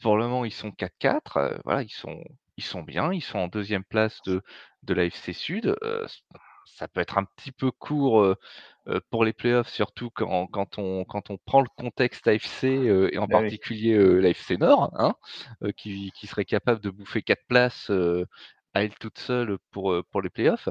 pour le moment, ils sont 4-4, heu, voilà, ils sont ils sont bien, ils sont en 2e place de de l'AFC Sud, ça peut être un petit peu court, pour les playoffs, surtout quand quand on quand on prend le contexte AFC, et en Eh oui. particulier, l'AFC Nord, hein, qui qui serait capable de bouffer 4 places, à elle toute seule pour, pour les playoffs.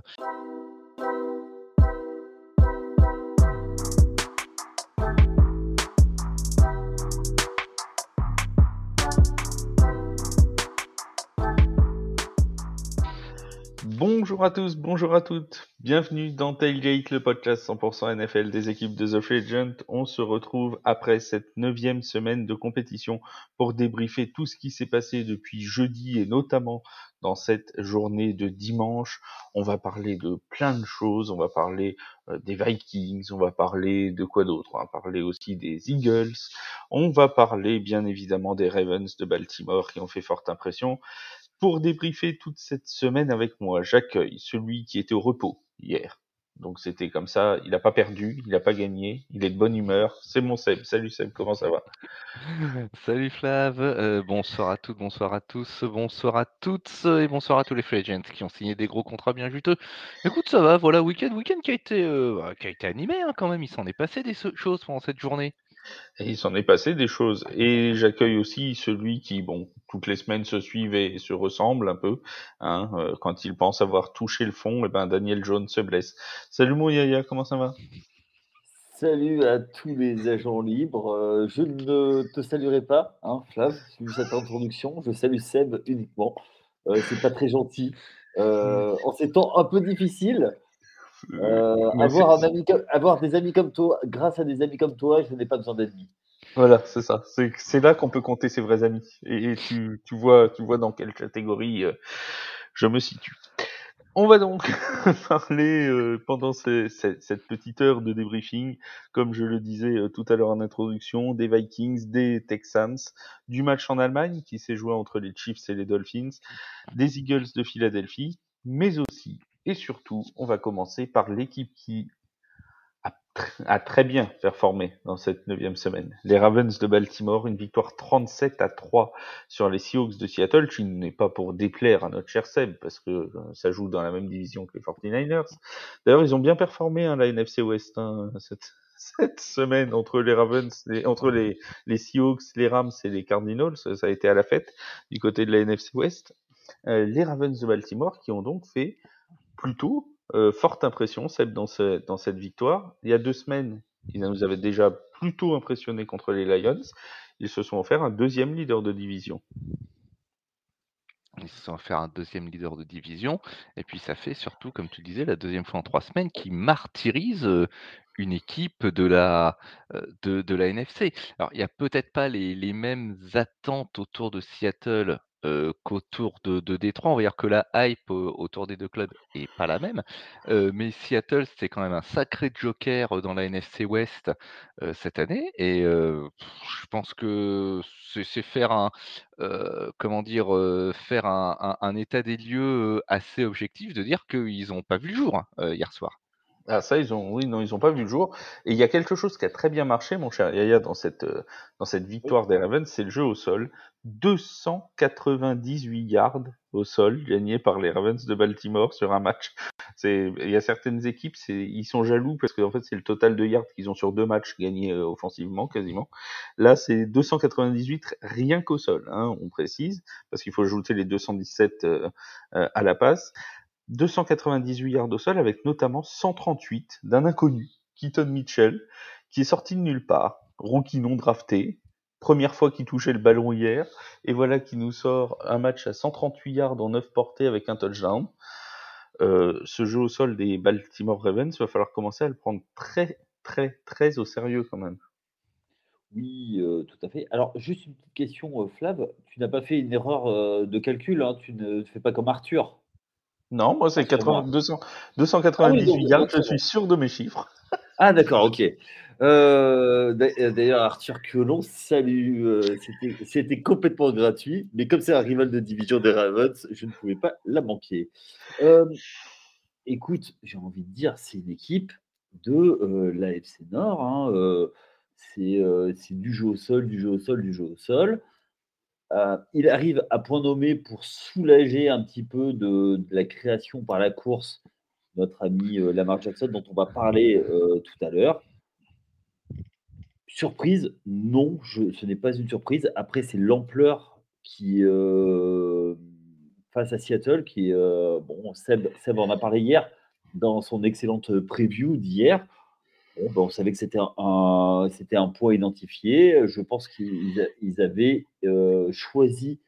Bonjour à tous, bonjour à toutes. Bienvenue dans Tailgate, le podcast 100% NFL des équipes de The Free Agent. On se retrouve après cette neuvième semaine de compétition pour débriefer tout ce qui s'est passé depuis jeudi et notamment dans cette journée de dimanche. On va parler de plein de choses. On va parler euh, des Vikings, on va parler de quoi d'autre? On va parler aussi des Eagles. On va parler bien évidemment des Ravens de Baltimore qui ont fait forte impression. Pour débriefer toute cette semaine avec moi, j'accueille celui qui était au repos hier. Donc c'était comme ça, il n'a pas perdu, il n'a pas gagné, il est de bonne humeur. C'est mon Seb. Salut Seb, comment ça va? Salut Flav, heu, bonsoir à toutes, bonsoir à tous, bonsoir à toutes et bonsoir à tous les free agents qui ont signé des gros contrats bien juteux. Écoute, ça va, voilà, week-end week-end qui a été, heu, bah, qui a été animé, hein, quand même. Il s'en est passé des se choses pendant cette journée. Et il s'en est passé des choses. Et j'accueille aussi celui qui, bon, toutes les semaines se suivent et se ressemblent un peu. Hein, euh, quand il pense avoir touché le fond, et ben Daniel Jones se blesse. Salut mon Yaya, comment ça va? Salut à tous les agents libres. Euh, je ne te saluerai pas, hein, Flav, vu cette introduction. Je salue Seb uniquement. Euh, c'est pas très gentil. En ces temps un peu difficiles, euh, c'est- avoir, un ami comme- avoir des amis comme toi, grâce à des amis comme toi, je n'ai pas besoin d'ennemis. Voilà, c'est ça. C'est c'est là qu'on peut compter ses vrais amis. Et, et tu, tu vois, tu vois dans quelle catégorie euh, je me situe. On va donc parler euh, pendant ce- ce- cette petite heure de débriefing, comme je le disais euh, tout à l'heure en introduction, des Vikings, des Texans, du match en Allemagne qui s'est joué entre les Chiefs et les Dolphins, des Eagles de Philadelphie, mais aussi et surtout, on va commencer par l'équipe qui a, tr- a très bien performé dans cette neuvième semaine. Les Ravens de Baltimore, une victoire 37 à 3 sur les Seahawks de Seattle, qui n'est pas pour déplaire à notre cher Seb, parce que euh, ça joue dans la même division que les 49ers. D'ailleurs, ils ont bien performé, hein, la NFC West, hein, cette, semaine entre les Ravens, et, entre les, les Seahawks, les Rams et les Cardinals. Ça, ça a été à la fête du côté de la NFC West. Euh, les Ravens de Baltimore qui ont donc fait plutôt euh, forte impression, Seb, dans, ce- dans cette victoire. Il y a deux semaines, ils nous avaient déjà plutôt impressionné contre les Lions. Ils se sont offert un deuxième leader de division. Ils se sont fait un deuxième leader de division et puis ça fait surtout, comme tu disais, la deuxième fois en 3 semaines qu'ils martyrisent, heu, une équipe de la, la NFC. Alors il y a peut-être pas les mêmes attentes autour de Seattle, qu'autour de de Détroit. On va dire que la hype, autour des 2 clubs est pas la même, mais Seattle, c'est quand même un sacré joker, dans la NFC West, cette année et je pense que c'est faire un comment dire? Faire un état des lieux, assez objectif de dire qu'ils ont pas vu le jour, heu, hier soir. Ah ça, ils ont, oui, non, ils ont pas vu le jour. Et il y a quelque chose qui a très bien marché, mon cher Yaya, dans cette, euh, dans cette victoire des Ravens, c'est le jeu au sol. 298 yards au sol gagnés par les Ravens de Baltimore sur un match. C'est, il y a certaines équipes, c'est, ils sont jaloux parce qu'en fait, c'est le total de yards qu'ils ont sur deux matchs gagnés euh, offensivement, quasiment. Là, c'est 298 rien qu'au sol, hein, on précise, parce qu'il faut ajouter les 217 euh, euh, à la passe. 298 yards au sol avec notamment 138 d'un inconnu, Keaton Mitchell, qui est sorti de nulle part, rookie non drafté, première fois qu'il touchait le ballon hier, et voilà qui nous sort un match à 138 yards en 9 portées avec un touchdown. Euh, ce jeu au sol des Baltimore Ravens, il va falloir commencer à le prendre très très très au sérieux quand même. Oui, euh, tout à fait. Alors, juste une petite question, euh, Flav. Tu n'as pas fait une erreur de calcul, hein, tu ne fais pas comme Arthur. Non, moi c'est Rassure-moi. 80 200 298 Ah oui, yards, donc je suis sûr de mes chiffres. Ah d'accord, ok. Euh, d'a- D'ailleurs, Arthur Colomb, salut. euh, c'était- complètement gratuit, mais comme c'est un rival de division des Ravens, je ne pouvais pas la manquer. Euh, écoute, j'ai envie de dire, c'est une équipe de euh, l'AFC Nord. hein, euh, c'est euh, c'est du jeu au sol, du jeu au sol, du jeu au sol. Euh, il arrive à point nommé pour soulager un petit peu de, la création par la course notre ami euh, Lamar Jackson, dont on va parler euh, tout à l'heure. Surprise, non, ce n'est pas une surprise. Après, c'est l'ampleur qui, face à Seattle, qui, bon, Seb, Seb en a parlé hier dans son excellente preview d'hier. Ben, on savait que c'était un, c'était un point identifié. Je pense qu'ils avaient euh, choisi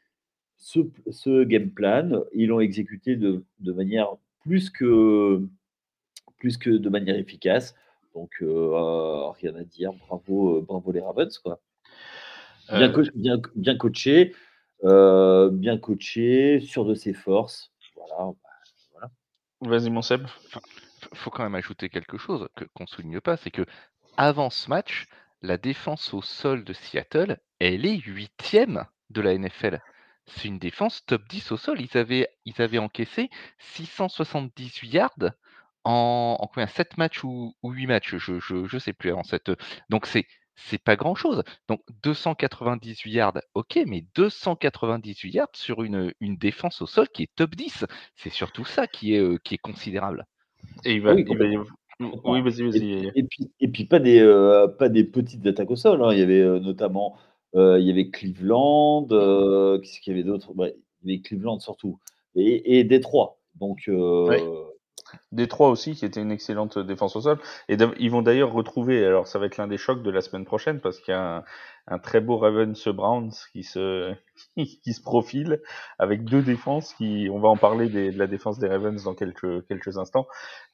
ce, game plan. Ils l'ont exécuté de, manière plus que, plus que de manière efficace. Donc, euh, rien à dire. Bravo, bravo les Ravens. Quoi. Bien, euh. bien, coaché, bien coaché, sûr de ses forces. Voilà. Bah, Vas-y, mon Seb faut quand même ajouter quelque chose que qu'on souligne pas, c'est que avant ce match, la défense au sol de Seattle, elle est huitième de la NFL. C'est une défense top 10 au sol. Ils avaient, encaissé 678 yards en, en combien? 7 matchs ou, ou 8 matchs, je, je sais plus avant cette. Donc c'est c'est pas grand chose. Donc 298 yards, ok, mais 298 yards sur une, défense au sol qui est top 10. C'est surtout ça qui est, euh, qui est considérable. Et il va, oui, oui, vas-y, vas-y. Et, puis, et puis pas des, euh, pas des petites attaques au sol. Hein. Il y avait euh, notamment, euh, il y avait Cleveland, qu'est-ce qu'il y avait d'autre? Il y avait Cleveland surtout et, et Détroit. Donc Détroit aussi, qui était une excellente défense au sol. Et ils vont d'ailleurs retrouver, alors ça va être l'un des chocs de la semaine prochaine, parce qu'il y a un, très beau Ravens Browns qui se, qui se profile, avec deux défenses qui, on va en parler de la défense des Ravens dans quelques, quelques instants,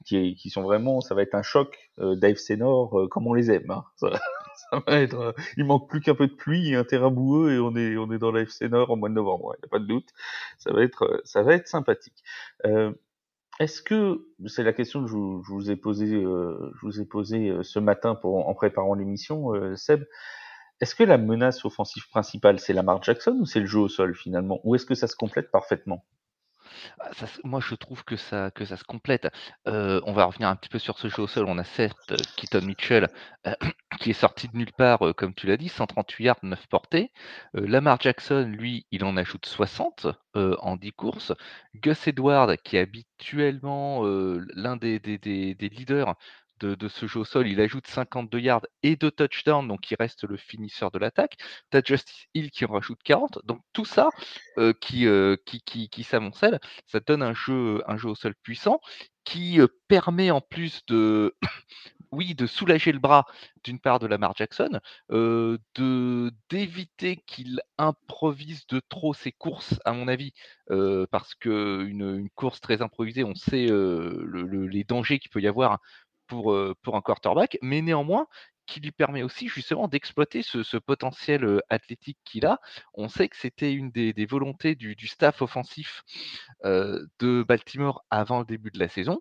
qui, qui sont vraiment, ça va être un choc, euh, Dave Senor, euh, comme on les aime. Hein. Ça, va être, euh, il manque plus qu'un peu de pluie et un terrain boueux et on est, on est dans Dave Senor en mois de novembre, il n'y a pas de doute. Ça va être, ça va être sympathique. Euh, est-ce que c'est la question que je vous, ai posée, euh, je vous ai posée euh, ce matin pour, en préparant l'émission, euh, Seb. Est-ce que la menace offensive principale c'est Lamar Jackson ou c'est le jeu au sol finalement, ou est-ce que ça se complète parfaitement? Ah, moi, je trouve que ça, se complète. on va revenir un petit peu sur ce jeu au sol. On a certes Keaton Mitchell qui est sorti de nulle part, comme tu l'as dit, 138 yards, 9 portées. Lamar Jackson, lui, il en ajoute 60 en 10 courses. Gus Edward, qui est habituellement l'un des, leaders de, ce jeu au sol, il ajoute 52 yards et 2 touchdowns, donc il reste le finisseur de l'attaque. Tu as Justice Hill qui en rajoute 40. Donc tout ça euh, qui, euh, qui, qui, s'amoncelle, ça donne un jeu, un jeu au sol puissant qui euh, permet en plus de, oui, de soulager le bras d'une part de Lamar Jackson, d'éviter qu'il improvise de trop ses courses, à mon avis, parce que une, course très improvisée, on sait les dangers qu'il peut y avoir pour, un quarterback, mais néanmoins qui lui permet aussi justement d'exploiter ce, potentiel athlétique qu'il a. On sait que c'était une des, volontés du, staff offensif de Baltimore avant le début de la saison.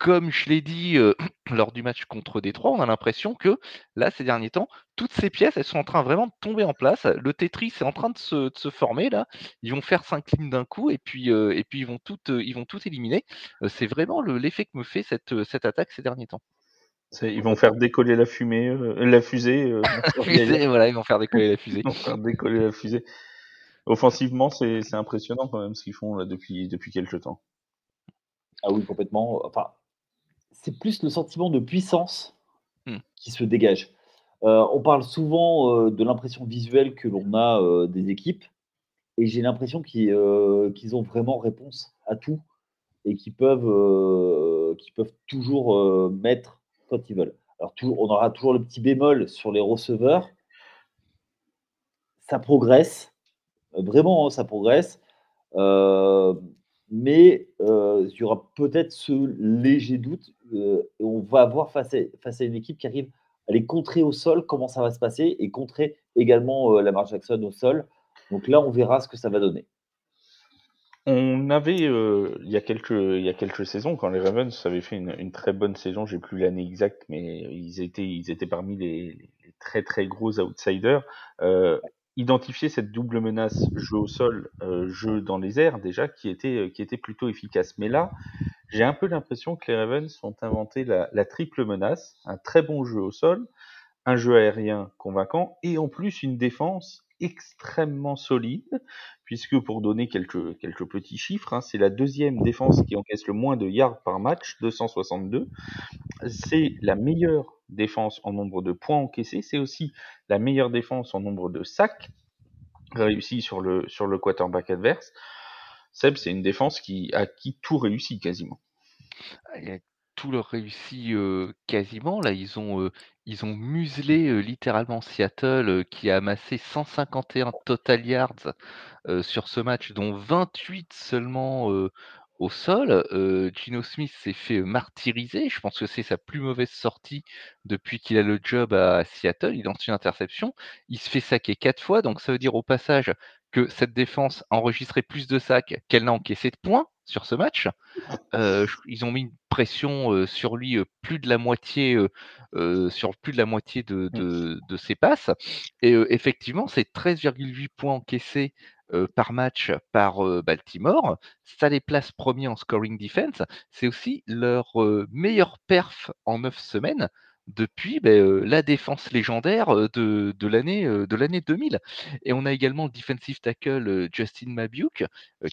Comme je l'ai dit lors du match contre Détroit, on a l'impression que là, ces derniers temps, toutes ces pièces, elles sont en train vraiment de tomber en place. Le Tetris est en train de se, former là. Ils vont faire cinq lignes d'un coup et puis, et puis ils vont tout, ils vont tout éliminer. c'est vraiment l'effet que me fait cette, cette attaque ces derniers temps. Ils vont faire décoller la fumée, la fusée. voilà, ils vont faire décoller la fusée. Ils vont faire décoller la fusée. Offensivement, c'est impressionnant quand même ce qu'ils font là depuis, depuis quelques temps. Ah oui, complètement. Enfin, c'est plus le sentiment de puissance hmm. qui se dégage. Euh, on parle souvent euh, de l'impression visuelle que l'on a euh, des équipes, et j'ai l'impression qu'ils ont vraiment réponse à tout et qu'ils peuvent, peuvent toujours mettre quand ils veulent. Alors, on aura toujours le petit bémol sur les receveurs. Ça progresse, vraiment, hein, ça progresse mais euh, il y aura peut-être ce léger doute. Euh, on va voir face à, une équipe qui arrive à les contrer au sol, comment ça va se passer, et contrer également euh, Lamar Jackson au sol. Donc là, on verra ce que ça va donner. On avait, il, y a quelques, il y a quelques saisons, quand les Ravens avaient fait une, très bonne saison, j'ai plus l'année exacte, mais ils étaient, ils étaient parmi les très très gros outsiders identifier cette double menace jeu au sol, euh, jeu dans les airs déjà, qui était, euh, qui était plutôt efficace. Mais là, j'ai un peu l'impression que les Ravens ont inventé la, triple menace, un très bon jeu au sol, un jeu aérien convaincant, et en plus une défense extrêmement solide, puisque pour donner quelques, petits chiffres, hein, c'est la deuxième défense qui encaisse le moins de yards par match, 262. C'est la meilleure défense en nombre de points encaissés, c'est aussi la meilleure défense en nombre de sacs réussis sur le, quarterback adverse. Seb, c'est une défense qui a qui tout réussi quasiment. Il a tout leur réussi euh, quasiment. Là, ils ont, euh, ils ont muselé euh, littéralement Seattle, qui a amassé 151 total yards sur ce match, dont 28 seulement au sol. Gino Smith s'est fait martyriser. Je pense que c'est sa plus mauvaise sortie depuis qu'il a le job à Seattle. Il lance une interception. Il se fait saquer quatre fois. Donc ça veut dire au passage que cette défense a enregistré plus de sacs qu'elle n'a encaissé de points sur ce match. Euh, ils ont mis une pression euh, sur lui euh, plus de la moitié sur plus de la moitié de, de, de ses passes. Et effectivement, c'est 13,8 points encaissés par match par Baltimore. Ça les place premiers en scoring defense. C'est aussi leur meilleur perf en 9 semaines depuis ben, la défense légendaire de, de l'année de l'année 2000. Et on a également le defensive tackle Justin Mabiuk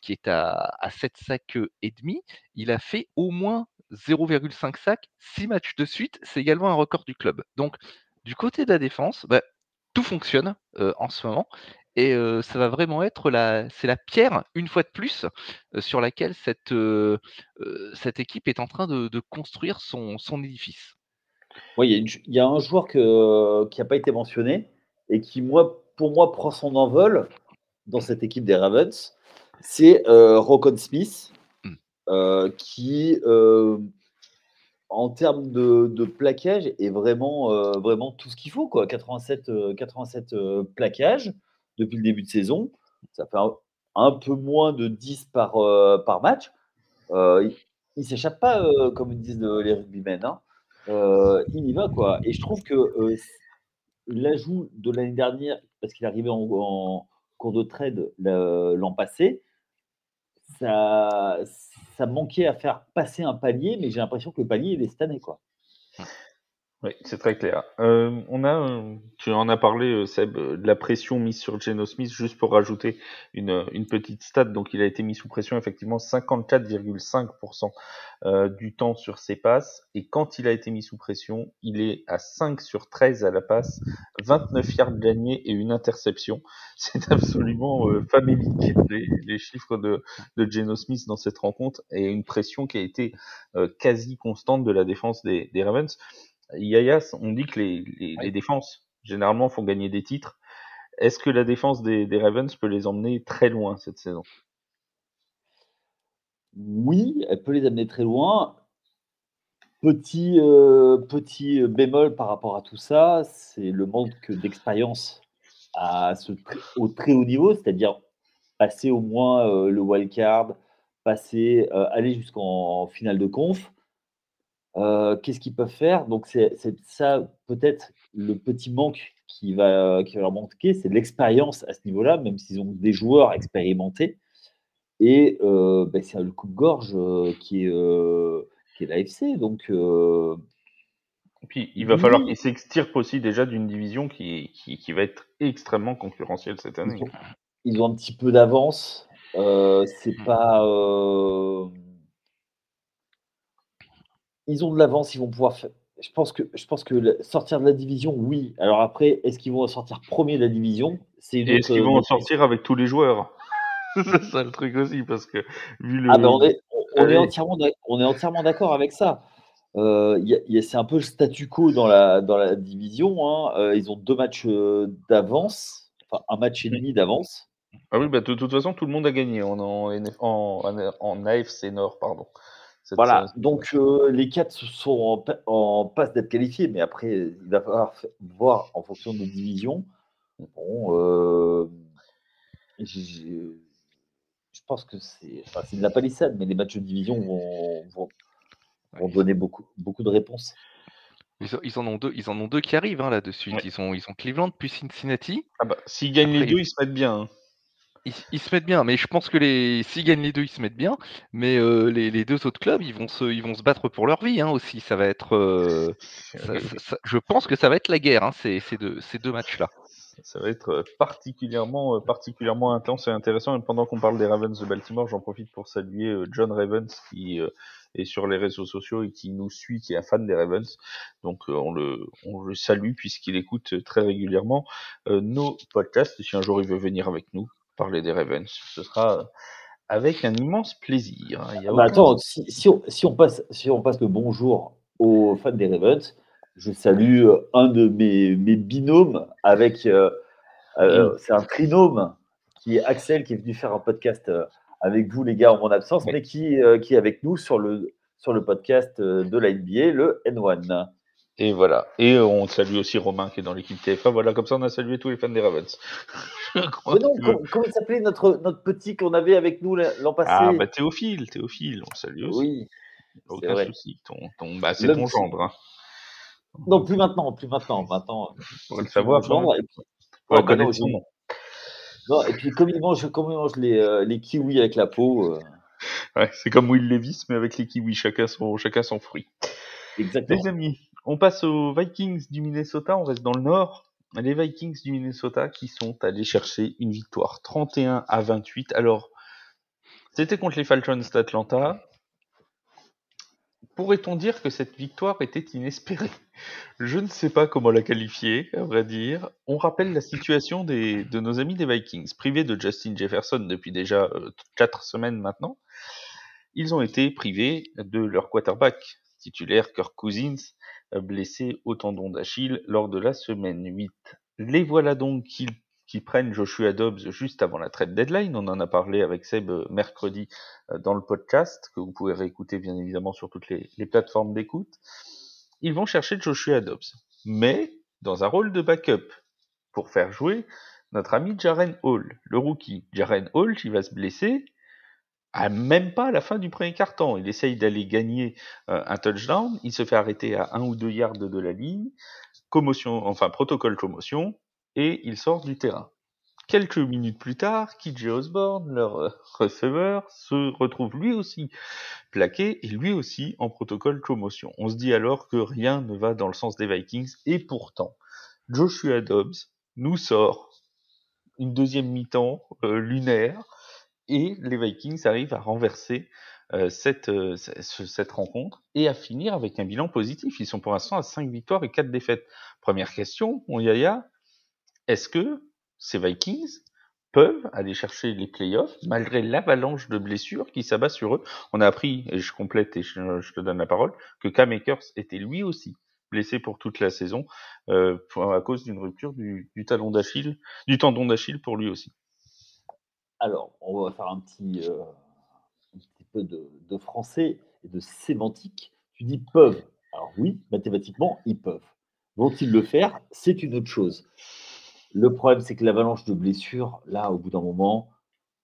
qui est à, à 7 sacs et demi. Il a fait au moins 0,5 sacs, 6 matchs de suite. C'est également un record du club. Donc du côté de la défense, ben, tout fonctionne en ce moment. Et ça va vraiment être la, c'est la pierre, une fois de plus, sur laquelle cette, cette équipe est en train de, construire son édifice. Oui, il y, a un joueur qui n'a pas été mentionné et qui, moi, pour moi, prend son envol dans cette équipe des Ravens. C'est euh, Rocon Smith, hmm. euh, qui, euh, en termes de, plaquage, est vraiment, vraiment tout ce qu'il faut. Quoi. 87, 87 plaquages depuis le début de saison. Ça fait un, peu moins de 10 par, par match. il ne s'échappe pas, comme disent les rugbymen. Hein. Euh, il y va, quoi. Et je trouve que euh, l'ajout de l'année dernière, parce qu'il est arrivé en, cours de trade l'an passé, ça, ça manquait à faire passer un palier, mais j'ai l'impression que le palier, il est cette année, quoi. Oui, c'est très clair. Euh, on a, tu en as parlé, euh, Seb, euh, de la pression mise sur Geno Smith, juste pour rajouter une, une petite stat. Donc, il a été mis sous pression effectivement 54,5% euh, du temps sur ses passes. Et quand il a été mis sous pression, il est à 5 sur 13 à la passe, 29 yards gagnés et une interception. C'est absolument euh, famélique, les, les, chiffres de, de Geno Smith dans cette rencontre et une pression qui a été quasi constante de la défense des, des Ravens. Yaya, on dit que les, défenses, généralement, font gagner des titres. Est-ce que la défense des, Ravens peut les emmener très loin cette saison? Oui, elle peut les amener très loin. Petit, euh, petit bémol par rapport à tout ça, c'est le manque d'expérience à ce, au très haut niveau, c'est-à-dire passer au moins euh, le wild card, passer, euh, aller jusqu'en finale de conf. Euh, qu'est-ce qu'ils peuvent faire? Donc, c'est ça peut-être le petit manque qui va, qui va leur manquer, c'est l'expérience à ce niveau-là, même s'ils ont des joueurs expérimentés. Et euh, ben, c'est le coupe-gorge euh, qui est, qui est l'AFC. Donc. Et puis, il va falloir qu'ils s'extirpent aussi déjà d'une division qui, qui, qui, va être extrêmement concurrentielle cette année. Ils ont, un petit peu d'avance. c'est mmh. pas ils ont de l'avance, ils vont pouvoir faire. Je pense que, je pense que sortir de la division, oui. Alors après, est-ce qu'ils vont sortir premier de la division? C'est Est-ce qu'ils vont en sortir avec tous les joueurs? C'est ça le truc aussi, parce que vu le. Ah ben on est, on, est entièrement, on est entièrement d'accord avec ça. Euh, c'est un peu le statu quo dans la, dans la division. Hein. Euh, ils ont deux matchs euh, d'avance, enfin un match et demi d'avance. Ah oui, bah, de, toute façon, tout le monde a gagné en, en, en, en AFC Nord, pardon. Voilà, donc euh, les quatre sont en, passe d'être qualifiés, mais après, il va falloir voir en fonction de nos divisions. Bon, euh, je pense que c'est enfin, de la palissade, mais les matchs de division vont, vont, donner beaucoup, beaucoup de réponses. Ils, en ont deux, ils en ont deux qui arrivent hein, là-dessus. Ils, ont, ils ont Cleveland puis Cincinnati. Ah bah, S'ils gagnent les deux, ils se mettent bien. Hein ils, se mettent bien, mais je pense que les s'ils gagnent les deux, ils se mettent bien. Mais euh, les, deux autres clubs, ils vont se, ils vont se battre pour leur vie hein, aussi. Ça va être, euh, je pense que ça va être la guerre, hein, ces, deux, ces deux matchs-là. Ça va être particulièrement, euh, particulièrement intense et intéressant. Et pendant qu'on parle des Ravens de Baltimore, j'en profite pour saluer John Ravens qui est sur les réseaux sociaux et qui nous suit, qui est un fan des Ravens. Donc on le, on le salue puisqu'il écoute très régulièrement nos podcasts. Et si un jour il veut venir avec nous parler des Ravens, ce sera avec un immense plaisir. Il y a bah, Attends, si, si, on, si, on, passe, si on passe le bonjour aux fans des Ravens, je salue euh, un de mes, mes binômes avec. Euh, euh, c'est un trinôme qui est Axel, qui est venu faire un podcast avec vous, les gars, en mon absence, mais qui, qui est avec nous sur le, sur le podcast de la NBA, le N1. Et voilà. Et on salue aussi Romain qui est dans l'équipe TFA. Voilà, comme ça on a salué tous les fans des Ravens. comment, il s'appelait notre, notre petit qu'on avait avec nous l'an passé Ah, bah Théophile, Théophile, on salue aussi. Oui. Aucun souci. Ton, ton, bah, c'est ton gendre. Hein. Non, plus maintenant, plus maintenant. Maintenant, pour le savoir. et puis, non, et puis comme il mange, comme il mange les, euh, les kiwis avec la peau. Euh. Ouais, c'est comme Will Levis, mais avec les kiwis, chacun son, chacun son fruit. Exactement. Les amis, on passe aux Vikings du Minnesota, on reste dans le nord. Les Vikings du Minnesota qui sont allés chercher une victoire 31 à 28. Alors, c'était contre les Falcons d'Atlanta. Pourrait-on dire que cette victoire était inespérée? Je ne sais pas comment la qualifier, à vrai dire. On rappelle la situation de nos amis des Vikings, privés de Justin Jefferson depuis déjà 4 euh, semaines maintenant. Ils ont été privés de leur quarterback titulaire, Kirk Cousins, blessé au tendon d'Achille lors de la semaine 8. Les voilà donc qui prennent Joshua Dobbs juste avant la trade deadline. On en a parlé avec Seb euh, mercredi euh, dans le podcast, que vous pouvez réécouter bien évidemment sur toutes les, plateformes d'écoute. Ils vont chercher Joshua Dobbs, mais dans un rôle de backup, pour faire jouer notre ami Jaren Hall, le rookie. Jaren Hall qui va se blesser même pas la fin du premier quart-temps. Il essaye d'aller gagner euh, un touchdown, il se fait arrêter à un ou deux yards de la ligne, commotion, enfin protocole commotion, et il sort du terrain. Quelques minutes plus tard, KJ Osborne, leur euh, receveur, se retrouve lui aussi plaqué et lui aussi en protocole commotion. On se dit alors que rien ne va dans le sens des Vikings et pourtant, Joshua Dobbs nous sort une deuxième mi-temps euh, lunaire et les Vikings arrivent à renverser euh, cette, cette rencontre et à finir avec un bilan positif. Ils sont pour l'instant à 5 victoires et 4 défaites. Première question, mon Yaya, est-ce que ces Vikings peuvent aller chercher les playoffs malgré l'avalanche de blessures qui s'abat sur eux? On a appris, et je complète et je, te donne la parole, que Cam Akers était lui aussi blessé pour toute la saison euh, à cause d'une rupture du, talon d'Achille, du tendon d'Achille pour lui aussi. Alors, on va faire un petit, euh, peu de, français et de sémantique. Tu dis peuvent. Alors oui, mathématiquement, ils peuvent. Vont-ils le faire? C'est une autre chose. Le problème, c'est que l'avalanche de blessures, là, au bout d'un moment,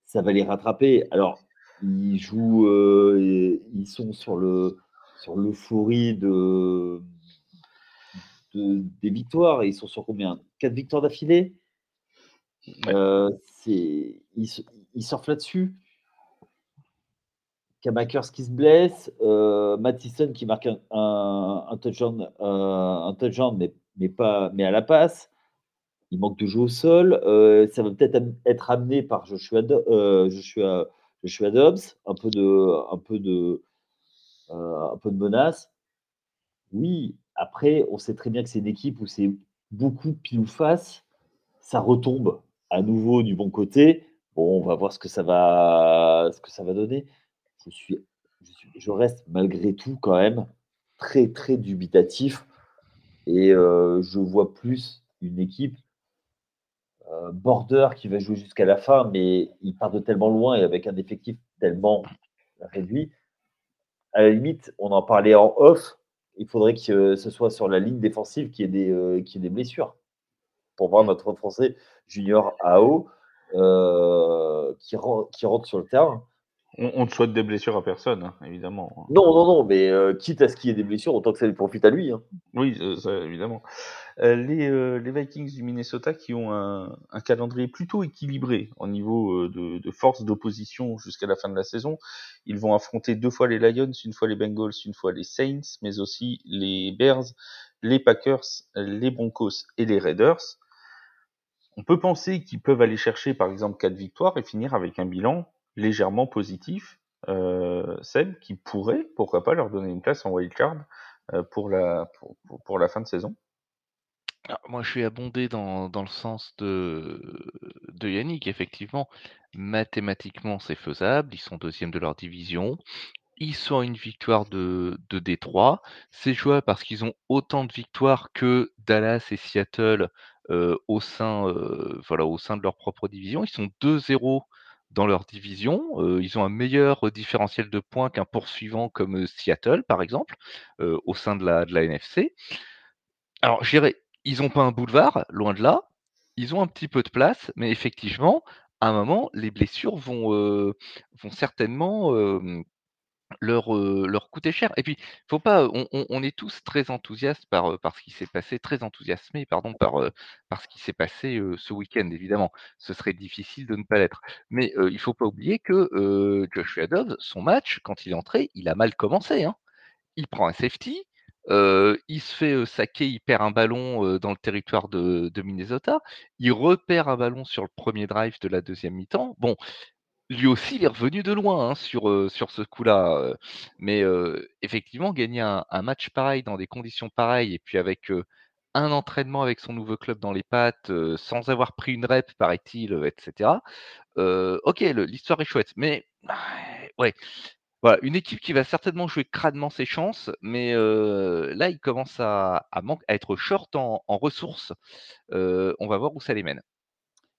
ça va les rattraper. Alors, ils jouent, euh, ils sont sur le sur l'euphorie de, des victoires. ils sont sur combien? Quatre victoires d'affilée? Euh, ils, surfent là-dessus. Kamakers qui se blesse, euh, qui marque un, un, touchdown, un touchdown mais, pas, mais à la passe il manque de jeu au sol. Euh, ça va peut-être être amené par Joshua, euh, Joshua, Joshua, Dobbs, un peu de, un peu de, euh, un peu de menace. Oui, après, on sait très bien que c'est une équipe où c'est beaucoup pile ou face. Ça retombe à nouveau du bon côté. Bon, on va voir ce que ça va, ce que ça va donner. Je suis, je, reste malgré tout quand même très très dubitatif et je vois plus une équipe euh, border qui va jouer jusqu'à la fin, mais il part de tellement loin et avec un effectif tellement réduit. À la limite, on en parlait en off, il faudrait que ce soit sur la ligne défensive qui ait des, euh, qui ait des blessures. Pour voir notre Français junior AO euh, qui, qui rentre sur le terrain. On, ne souhaite des blessures à personne, hein, évidemment. Non, non, non, mais quitte à ce qu'il y ait des blessures, autant que ça lui profite à lui. Hein. Oui, ça, évidemment. Euh, les, euh, les, Vikings du Minnesota qui ont un, un calendrier plutôt équilibré au niveau euh, de, de, force d'opposition jusqu'à la fin de la saison. Ils vont affronter deux fois les Lions, une fois les Bengals, une fois les Saints, mais aussi les Bears, les Packers, les Broncos et les Raiders. On peut penser qu'ils peuvent aller chercher par exemple quatre victoires et finir avec un bilan légèrement positif, euh, Seb, qui pourrait, pourquoi pas, leur donner une place en wildcard euh, pour, la, fin de saison. moi, je suis abondé dans, le sens de, Yannick, effectivement. Mathématiquement, c'est faisable. Ils sont deuxième de leur division. Ils sont une victoire de, de Détroit. C'est jouable parce qu'ils ont autant de victoires que Dallas et Seattle au, sein, voilà, au sein de leur propre division. Ils sont 2-0 dans leur division. Ils ont un meilleur différentiel de points qu'un poursuivant comme Seattle, par exemple, au sein de la, de la NFC. Alors, je dirais, ils n'ont pas un boulevard, loin de là. Ils ont un petit peu de place, mais effectivement, à un moment, les blessures vont, vont certainement leur, leur coûter cher. Et puis, faut pas, on, on, est tous très enthousiastes par, par ce qui s'est passé, très enthousiasmés, pardon, par, par ce qui s'est passé ce week-end, évidemment. Ce serait difficile de ne pas l'être. Mais il faut pas oublier que Joshua Dobbs, son match, quand il est entré, il a mal commencé. Hein. Il prend un safety, il se fait saquer, il perd un ballon dans le territoire de, de, Minnesota. Il repère un ballon sur le premier drive de la deuxième mi-temps. Bon, lui aussi, il est revenu de loin hein, sur, sur ce coup-là. mais effectivement, gagner un, match pareil dans des conditions pareilles et puis avec un entraînement avec son nouveau club dans les pattes, sans avoir pris une rep, paraît-il, etc. ok, l'histoire est chouette. Mais ouais, voilà, une équipe qui va certainement jouer crânement ses chances, mais là, il commence à, à, à être short en ressources. on va voir où ça les mène.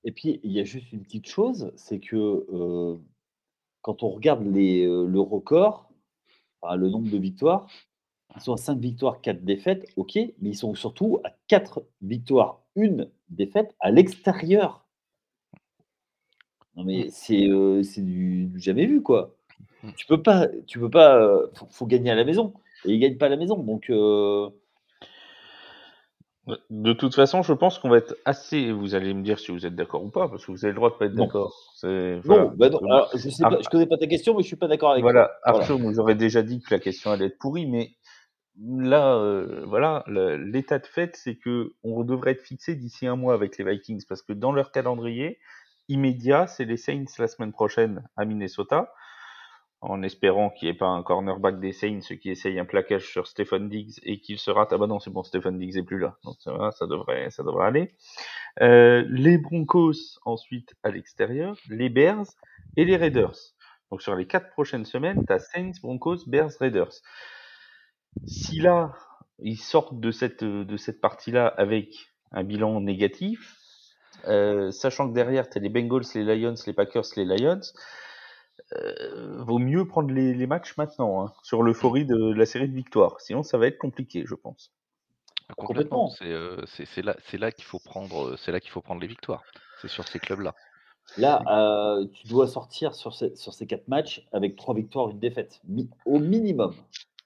Et puis, il y a juste une petite chose, c'est que euh, quand on regarde les, euh, le record, le nombre de victoires, ils sont à 5 victoires, 4 défaites, ok, mais ils sont surtout à 4 victoires, 1 défaite à l'extérieur. Non, mais c'est euh, du, jamais vu, quoi. Mmh. Tu peux pas, tu peux pas, faut, gagner à la maison. Et ils gagnent pas à la maison. Donc, de toute façon, je pense qu'on va être assez. Vous allez me dire si vous êtes d'accord ou pas, parce que vous avez le droit de pas être d'accord. Non, bah non. je je connais pas ta question, mais je suis pas d'accord avec voilà. toi. Arthur nous aurait déjà dit que la question allait être pourrie, mais là, euh, voilà, l'état de fait, c'est que on devrait être fixé d'ici un mois avec les Vikings, parce que dans leur calendrier immédiat, c'est les Saints la semaine prochaine à Minnesota en espérant qu'il n'y ait pas un cornerback des Saints qui essaye un plaquage sur Stephen Diggs et qu'il se rate. Ah bah non, c'est bon, Stephen Diggs est plus là. Donc ça, devrait, ça devrait aller. Euh, les Broncos ensuite à l'extérieur, les Bears et les Raiders. Donc sur les quatre prochaines semaines, tu as Saints, Broncos, Bears, Raiders. Si là, ils sortent de cette, de cette partie-là avec un bilan négatif, euh, sachant que derrière, tu as les Bengals, les Lions, les Packers, les Lions, euh, vaut mieux prendre les, matchs maintenant, hein, sur l'euphorie de, la série de victoires. Sinon, ça va être compliqué, je pense. Complètement. Euh, c'est là, là qu'il faut prendre, euh, c'est là qu'il faut prendre les victoires. C'est sur ces clubs-là. Là, tu dois sortir sur ces, sur ces quatre matchs avec trois victoires, une défaite, au minimum.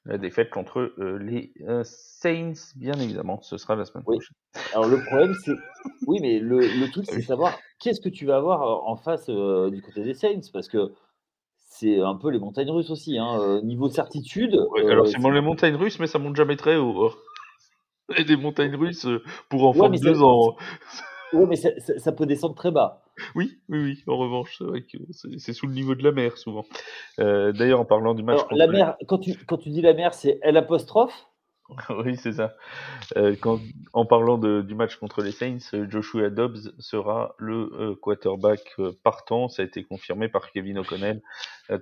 La défaite contre les Saints, bien évidemment, ce sera la semaine prochaine. Alors le problème, c'est, oui, mais le, le truc, c'est savoir qu'est-ce que tu vas avoir en face du côté des Saints, parce que c'est un peu les montagnes russes aussi. Hein. Euh, niveau certitude. alors, euh, c'est les montagnes russes, mais ça monte jamais très haut. Hein. Et des montagnes russes euh, pour enfants de deux ans. Oui, mais ça, peut descendre très bas. Oui, oui, oui. En revanche, c'est c'est sous le niveau de la mer souvent. D'ailleurs, en parlant du match. la mer, quand tu, quand tu dis la mer, c'est L apostrophe oui, c'est ça. Euh, quand, en parlant de, du match contre les Saints, euh, Joshua Dobbs sera le euh, quarterback euh, partant. Ça a été confirmé par Kevin O'Connell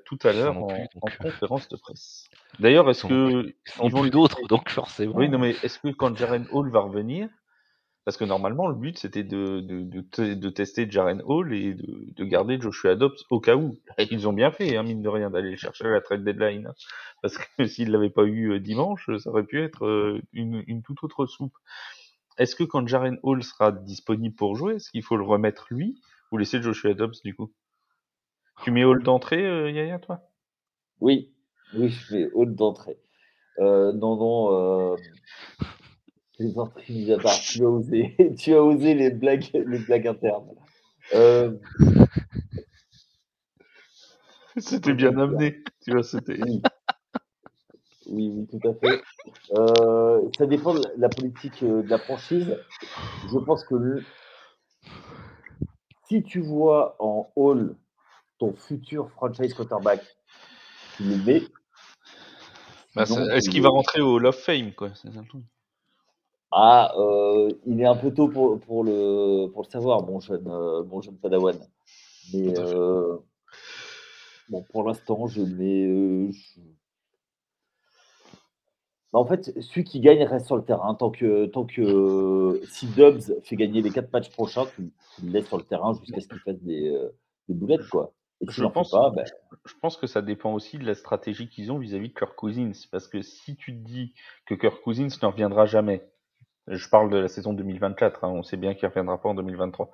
tout à l'heure en, en, conférence de presse. D'ailleurs, est-ce que ils vont d'autres, donc forcément. Oui, non, mais est-ce que quand Jaren Hall va revenir, parce que normalement, le but, c'était de, de, de, de, tester Jaren Hall et de, de garder Joshua Dobbs au cas où. ils ont bien fait, hein, mine de rien, d'aller chercher la trade deadline. Hein. Parce que s'ils l'avaient pas eu euh, dimanche, ça aurait pu être euh, une, une toute autre soupe. Est-ce que quand Jaren Hall sera disponible pour jouer, est-ce qu'il faut le remettre lui ou laisser Joshua Dobbs du coup? Tu mets Hall d'entrée, euh, Yaya, toi? Oui, oui, je mets Hall d'entrée. Euh, non, non. Euh... Les entrées à part, tu as osé, tu as osé les blagues, les blagues internes. Euh... C'était bien amené, tu vois, c'était. Oui. oui, tout à fait. Euh, ça dépend de la politique euh, de la franchise. Je pense que si tu vois en Hall ton futur franchise quarterback, tu le mets. Bah, Est-ce qu'il va rentrer au Hall of Fame quoi? C'est ça le truc. Ah, euh, il est un peu tôt pour, pour, le, pour le savoir, mon jeune, euh, mon jeune Padawan. Mais euh, bon, pour l'instant, je mets. je- Bah, en fait, celui qui gagne reste sur le terrain. Tant que, tant que si Dubs fait gagner les quatre matchs prochains, tu, tu le laisses sur le terrain jusqu'à ce qu'il fasse des, des boulettes. Quoi. Et Je pense- pas, ben, Je pense que ça dépend aussi de la stratégie qu'ils ont vis-à-vis de Kirk Cousins. Parce que si tu te dis que Kirk Cousins ne reviendra jamais, je parle de la saison 2024, hein, on sait bien qu'il ne reviendra pas en 2023.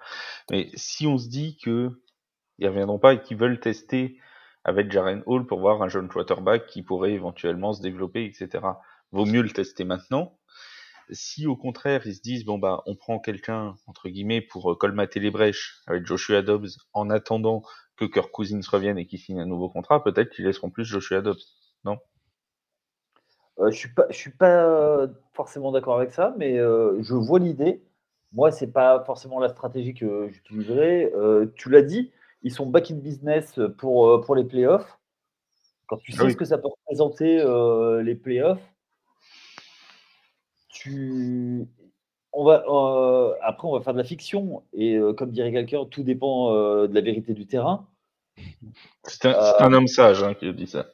Mais si on se dit que ils reviendront pas et qu'ils veulent tester avec Jaren Hall pour voir un jeune quarterback qui pourrait éventuellement se développer, etc. Vaut mieux le tester maintenant. Si au contraire ils se disent bon bah on prend quelqu'un entre guillemets pour euh, colmater les brèches avec Joshua Dobbs en attendant que Kirk Cousins revienne et qu'il signe un nouveau contrat, peut-être qu'ils laisseront plus Joshua Dobbs. euh, je suis pas, je suis pas euh, forcément d'accord avec ça, mais euh, je vois l'idée. Moi, c'est pas forcément la stratégie que j'utiliserai. Euh, tu l'as dit, ils sont back in business pour, euh, pour les playoffs. Quand tu sais Ah oui. ce que ça peut représenter euh, les playoffs, tu... on va, euh, après, on va faire de la fiction. Et euh, comme dirait quelqu'un, tout dépend euh, de la vérité du terrain. C'est un, c'est un homme sage hein, qui dit ça.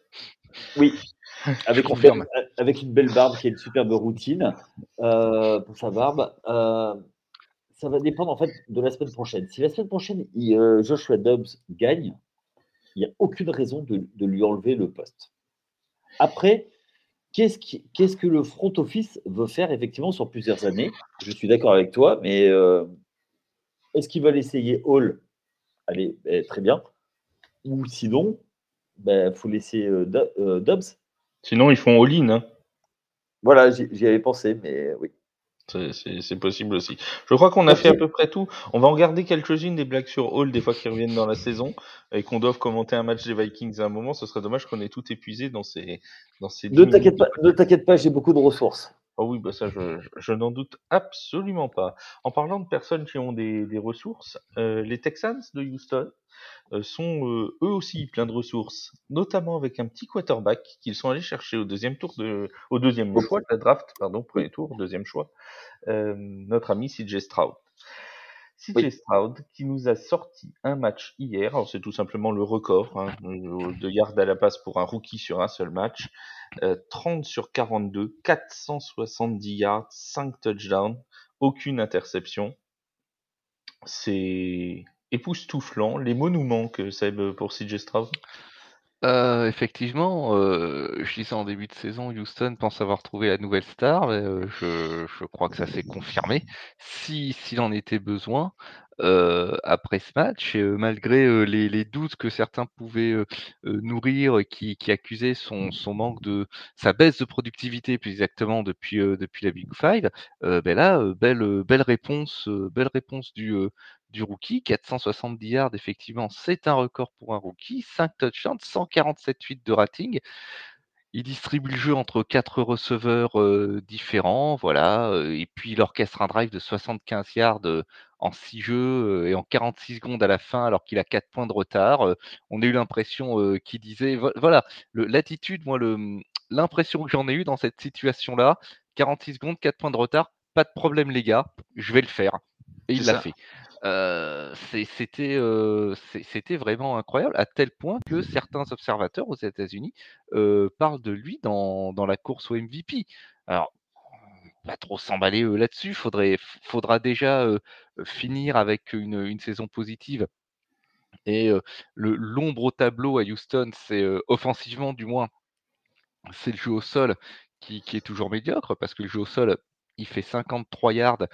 Oui, avec une, belle, avec une belle barbe qui est une superbe routine euh, pour sa barbe. Euh, ça va dépendre en fait de la semaine prochaine. Si la semaine prochaine, il, euh, Joshua Dobbs gagne, il n'y a aucune raison de, de lui enlever le poste. Après, qu'est-ce, qui- qu'est-ce que le front office veut faire effectivement sur plusieurs années? Je suis d'accord avec toi, mais est-ce qu'ils veulent essayer Hall Allez, ben, très bien. Ou sinon, il ben, faut laisser Do- Dobbs. Sinon ils font all-in. Hein. Voilà, j'y, avais pensé, mais oui. C'est- possible aussi. Je crois qu'on a fait à peu près tout. On va en garder quelques-unes des blagues sur Hall des fois qu'ils reviennent dans la saison et qu'on doive commenter un match des Vikings à un moment. Ce serait dommage qu'on ait tout épuisé dans ces dans ces. Ne 10 t'inquiète minutes. pas, ne t'inquiète pas, j'ai beaucoup de ressources. Ah oui, bah ça, je, je- je n'en doute absolument pas. En parlant de personnes qui ont des, des ressources, euh, les Texans de Houston euh, sont euh, eux aussi pleins de ressources, notamment avec un petit quarterback qu'ils sont allés chercher au deuxième tour de, au deuxième choix de la draft, pardon, premier tour, deuxième choix, euh, notre ami CJ Stroud. CJ Oui. Stroud qui nous a sorti un match hier, c'est tout simplement le record hein, de yards à la passe pour un rookie sur un seul match. Euh, 30 sur 42, 470 yards, 5 touchdowns, aucune interception. C'est époustouflant. Les mots nous manquent, Seb, pour CJ Stroud. Euh, effectivement, euh, je disais en début de saison, Houston pense avoir trouvé la nouvelle star. mais, euh, je, crois que ça s'est confirmé. Si s'il en était besoin, euh, après ce match, et, malgré les, doutes que certains pouvaient nourrir, qui, qui accusaient son, manque de sa baisse de productivité, plus exactement depuis depuis la Big Five, euh, ben là, belle belle réponse, belle réponse du du rookie, 470 yards, effectivement, c'est un record pour un rookie, 5 touchdowns, 147,8 de rating. Il distribue le jeu entre quatre receveurs euh, différents, voilà, euh, et puis il orchestre un drive de 75 yards euh, en 6 jeux euh, et en 46 secondes à la fin, alors qu'il a 4 points de retard. On a eu l'impression qu'il disait, vo- voilà, l'attitude, moi, l'impression que j'en ai eu dans cette situation-là, 46 secondes, 4 points de retard, pas de problème, les gars, je vais le faire. Et il l'a fait. C'était vraiment incroyable, à tel point que certains observateurs aux États-Unis parlent de lui dans, la course au MVP. Alors, pas trop s'emballer là-dessus, faudrait, faudra déjà finir avec une, saison positive. Et l'ombre au tableau à Houston, c'est offensivement du moins, c'est le jeu au sol qui, qui est toujours médiocre parce que le jeu au sol, il fait 53 yards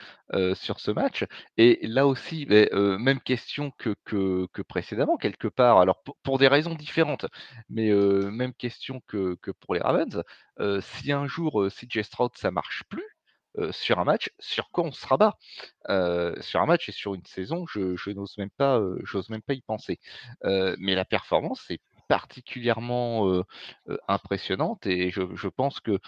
sur ce match. Et là aussi, même question que, que, précédemment, quelque part. Alors, pour, des raisons différentes, mais même question que, que pour les Ravens. Si un jour CJ Stroud, ça marche plus sur un match, sur quoi on se rabat Sur un match et sur une saison, je, je n'ose même pas, même pas y penser. Mais la performance, c'est particulièrement euh, euh, impressionnante et je, je pense que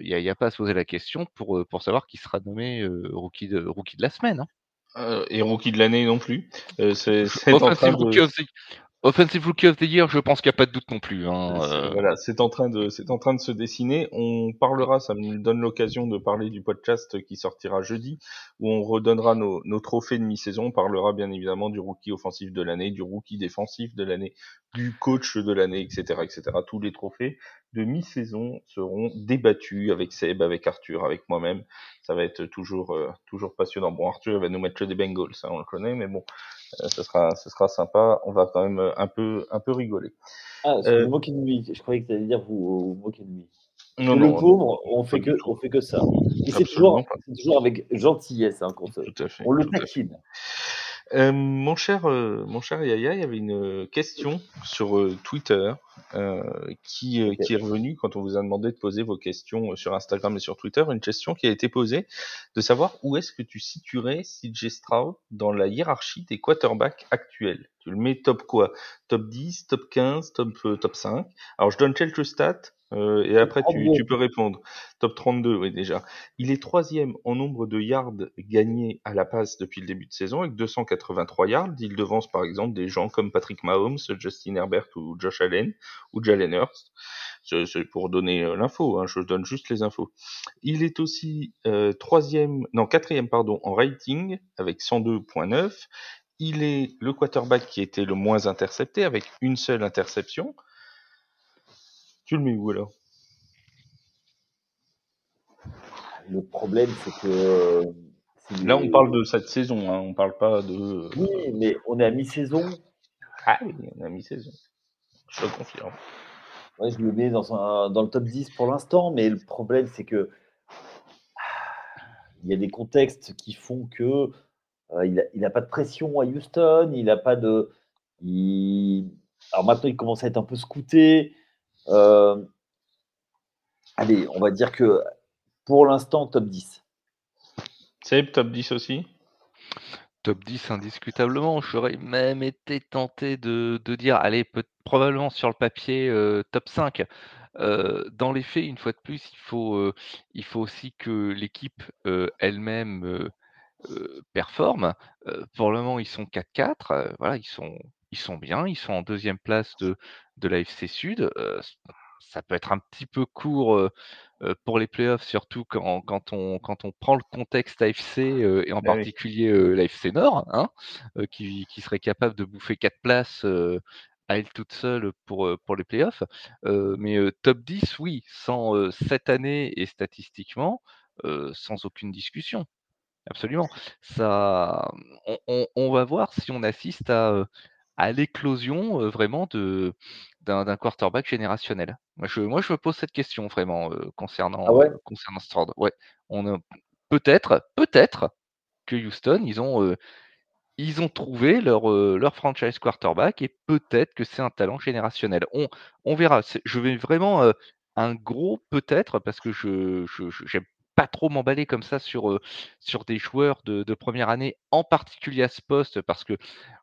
il n'y a, a pas à se poser la question pour, pour savoir qui sera nommé rookie, de, rookie de la semaine. hein. Et rookie de l'année non plus. C'est c'est en Offensive train Rookie de. of the Offensive Rookie of the Year, je pense qu'il n'y a pas de doute non plus, hein, C'est- heu Voilà, c'est en train de, c'est en train de se dessiner. On parlera, ça me donne l'occasion de parler du podcast qui sortira jeudi, où on redonnera nos, nos trophées de mi-saison. On parlera bien évidemment du rookie offensif de l'année, du rookie défensif de l'année, du coach de l'année, etc., etc. Tous les trophées de mi-saison seront débattus avec Seb, avec Arthur, avec moi-même. Ça va être toujours, euh, toujours passionnant. Bon, Arthur il va nous mettre des Bengals, ça on le connaît, mais bon, euh, ce sera, ce sera sympa. On va quand même euh, un peu, un peu rigoler. Ah, Euh, vous moquez de lui. Je croyais que tu allais dire vous vous moquez de lui. Non, le non, pauvre, on fait pas du que, on fait que ça. Et c'est toujours, toujours avec gentillesse hein, qu'on fait. on le fait. taquine. Euh, mon cher, euh, mon cher Yaya, il y avait une question sur euh, Twitter qui, qui est revenue quand on vous a demandé de poser vos questions sur Instagram et sur Twitter. Une question qui a été posée de savoir où est-ce que tu situerais CJ Stroud dans la hiérarchie des quarterbacks actuels. Tu le mets top quoi? Top 10, top 15, top, top 5 Alors je donne quelques stats euh, et après tu, 32. tu peux répondre. Top 32, oui déjà. Il est troisième en nombre de yards gagnés à la passe depuis le début de saison avec 283 yards. Il devance par exemple des gens comme Patrick Mahomes, Justin Herbert ou Josh Allen ou Jalen Hurst. C'est c'est pour donner euh, l'info, hein, je donne juste les infos. Il est aussi euh, troisième, non quatrième pardon en rating avec 102.9. Il est le quarterback qui était le moins intercepté avec une seule interception. Tu le mets où alors Le problème, c'est que. euh, Là, on parle de cette saison, hein, on parle pas de. Oui, mais on est à mi-saison. Ah oui, on a mis saison. Je te confirme. Ouais, je le mets dans, un, dans le top 10 pour l'instant, mais le problème, c'est que il y a des contextes qui font que euh, il n'a il a pas de pression à Houston, il n'a pas de. il- Alors maintenant, il commence à être un peu scouté. Euh, Allez, on va dire que pour l'instant, top 10. C'est top 10 aussi? Top 10 indiscutablement. J'aurais même été tenté de, de dire, allez, peut, probablement sur le papier, euh, top 5. Euh, dans les faits, une fois de plus, il faut, euh, il faut aussi que l'équipe euh, elle-même euh, euh, performe. Euh, pour le moment, ils sont 4-4. euh, voilà, ils sont, ils sont bien. Ils sont en deuxième place de, de la FC Sud. Euh, ça peut être un petit peu court euh, pour les playoffs, surtout quand, quand, on, quand on prend le contexte AFC euh, et en Ah oui. particulier l'AFC Nord, hein, qui, qui serait capable de bouffer quatre places à elle toute seule pour, pour les playoffs. Mais top 10, oui, sans cette année et statistiquement, sans aucune discussion. Absolument. Ça, on, on- on va voir si on assiste à, à l'éclosion euh, vraiment de d'un d'un quarterback générationnel. Moi je, moi, je me pose cette question vraiment euh, concernant, Ah ouais? euh, concernant Stroud. Ouais, on a- peut-être, peut-être que Houston, ils ont, ils ont trouvé leur, leur franchise quarterback et peut-être que c'est un talent générationnel. On, on verra. C'est- Je vais vraiment un gros peut-être parce que je je- je- j'aime pas trop m'emballer comme ça sur, euh, sur des joueurs de, de première année, en particulier à ce poste, parce que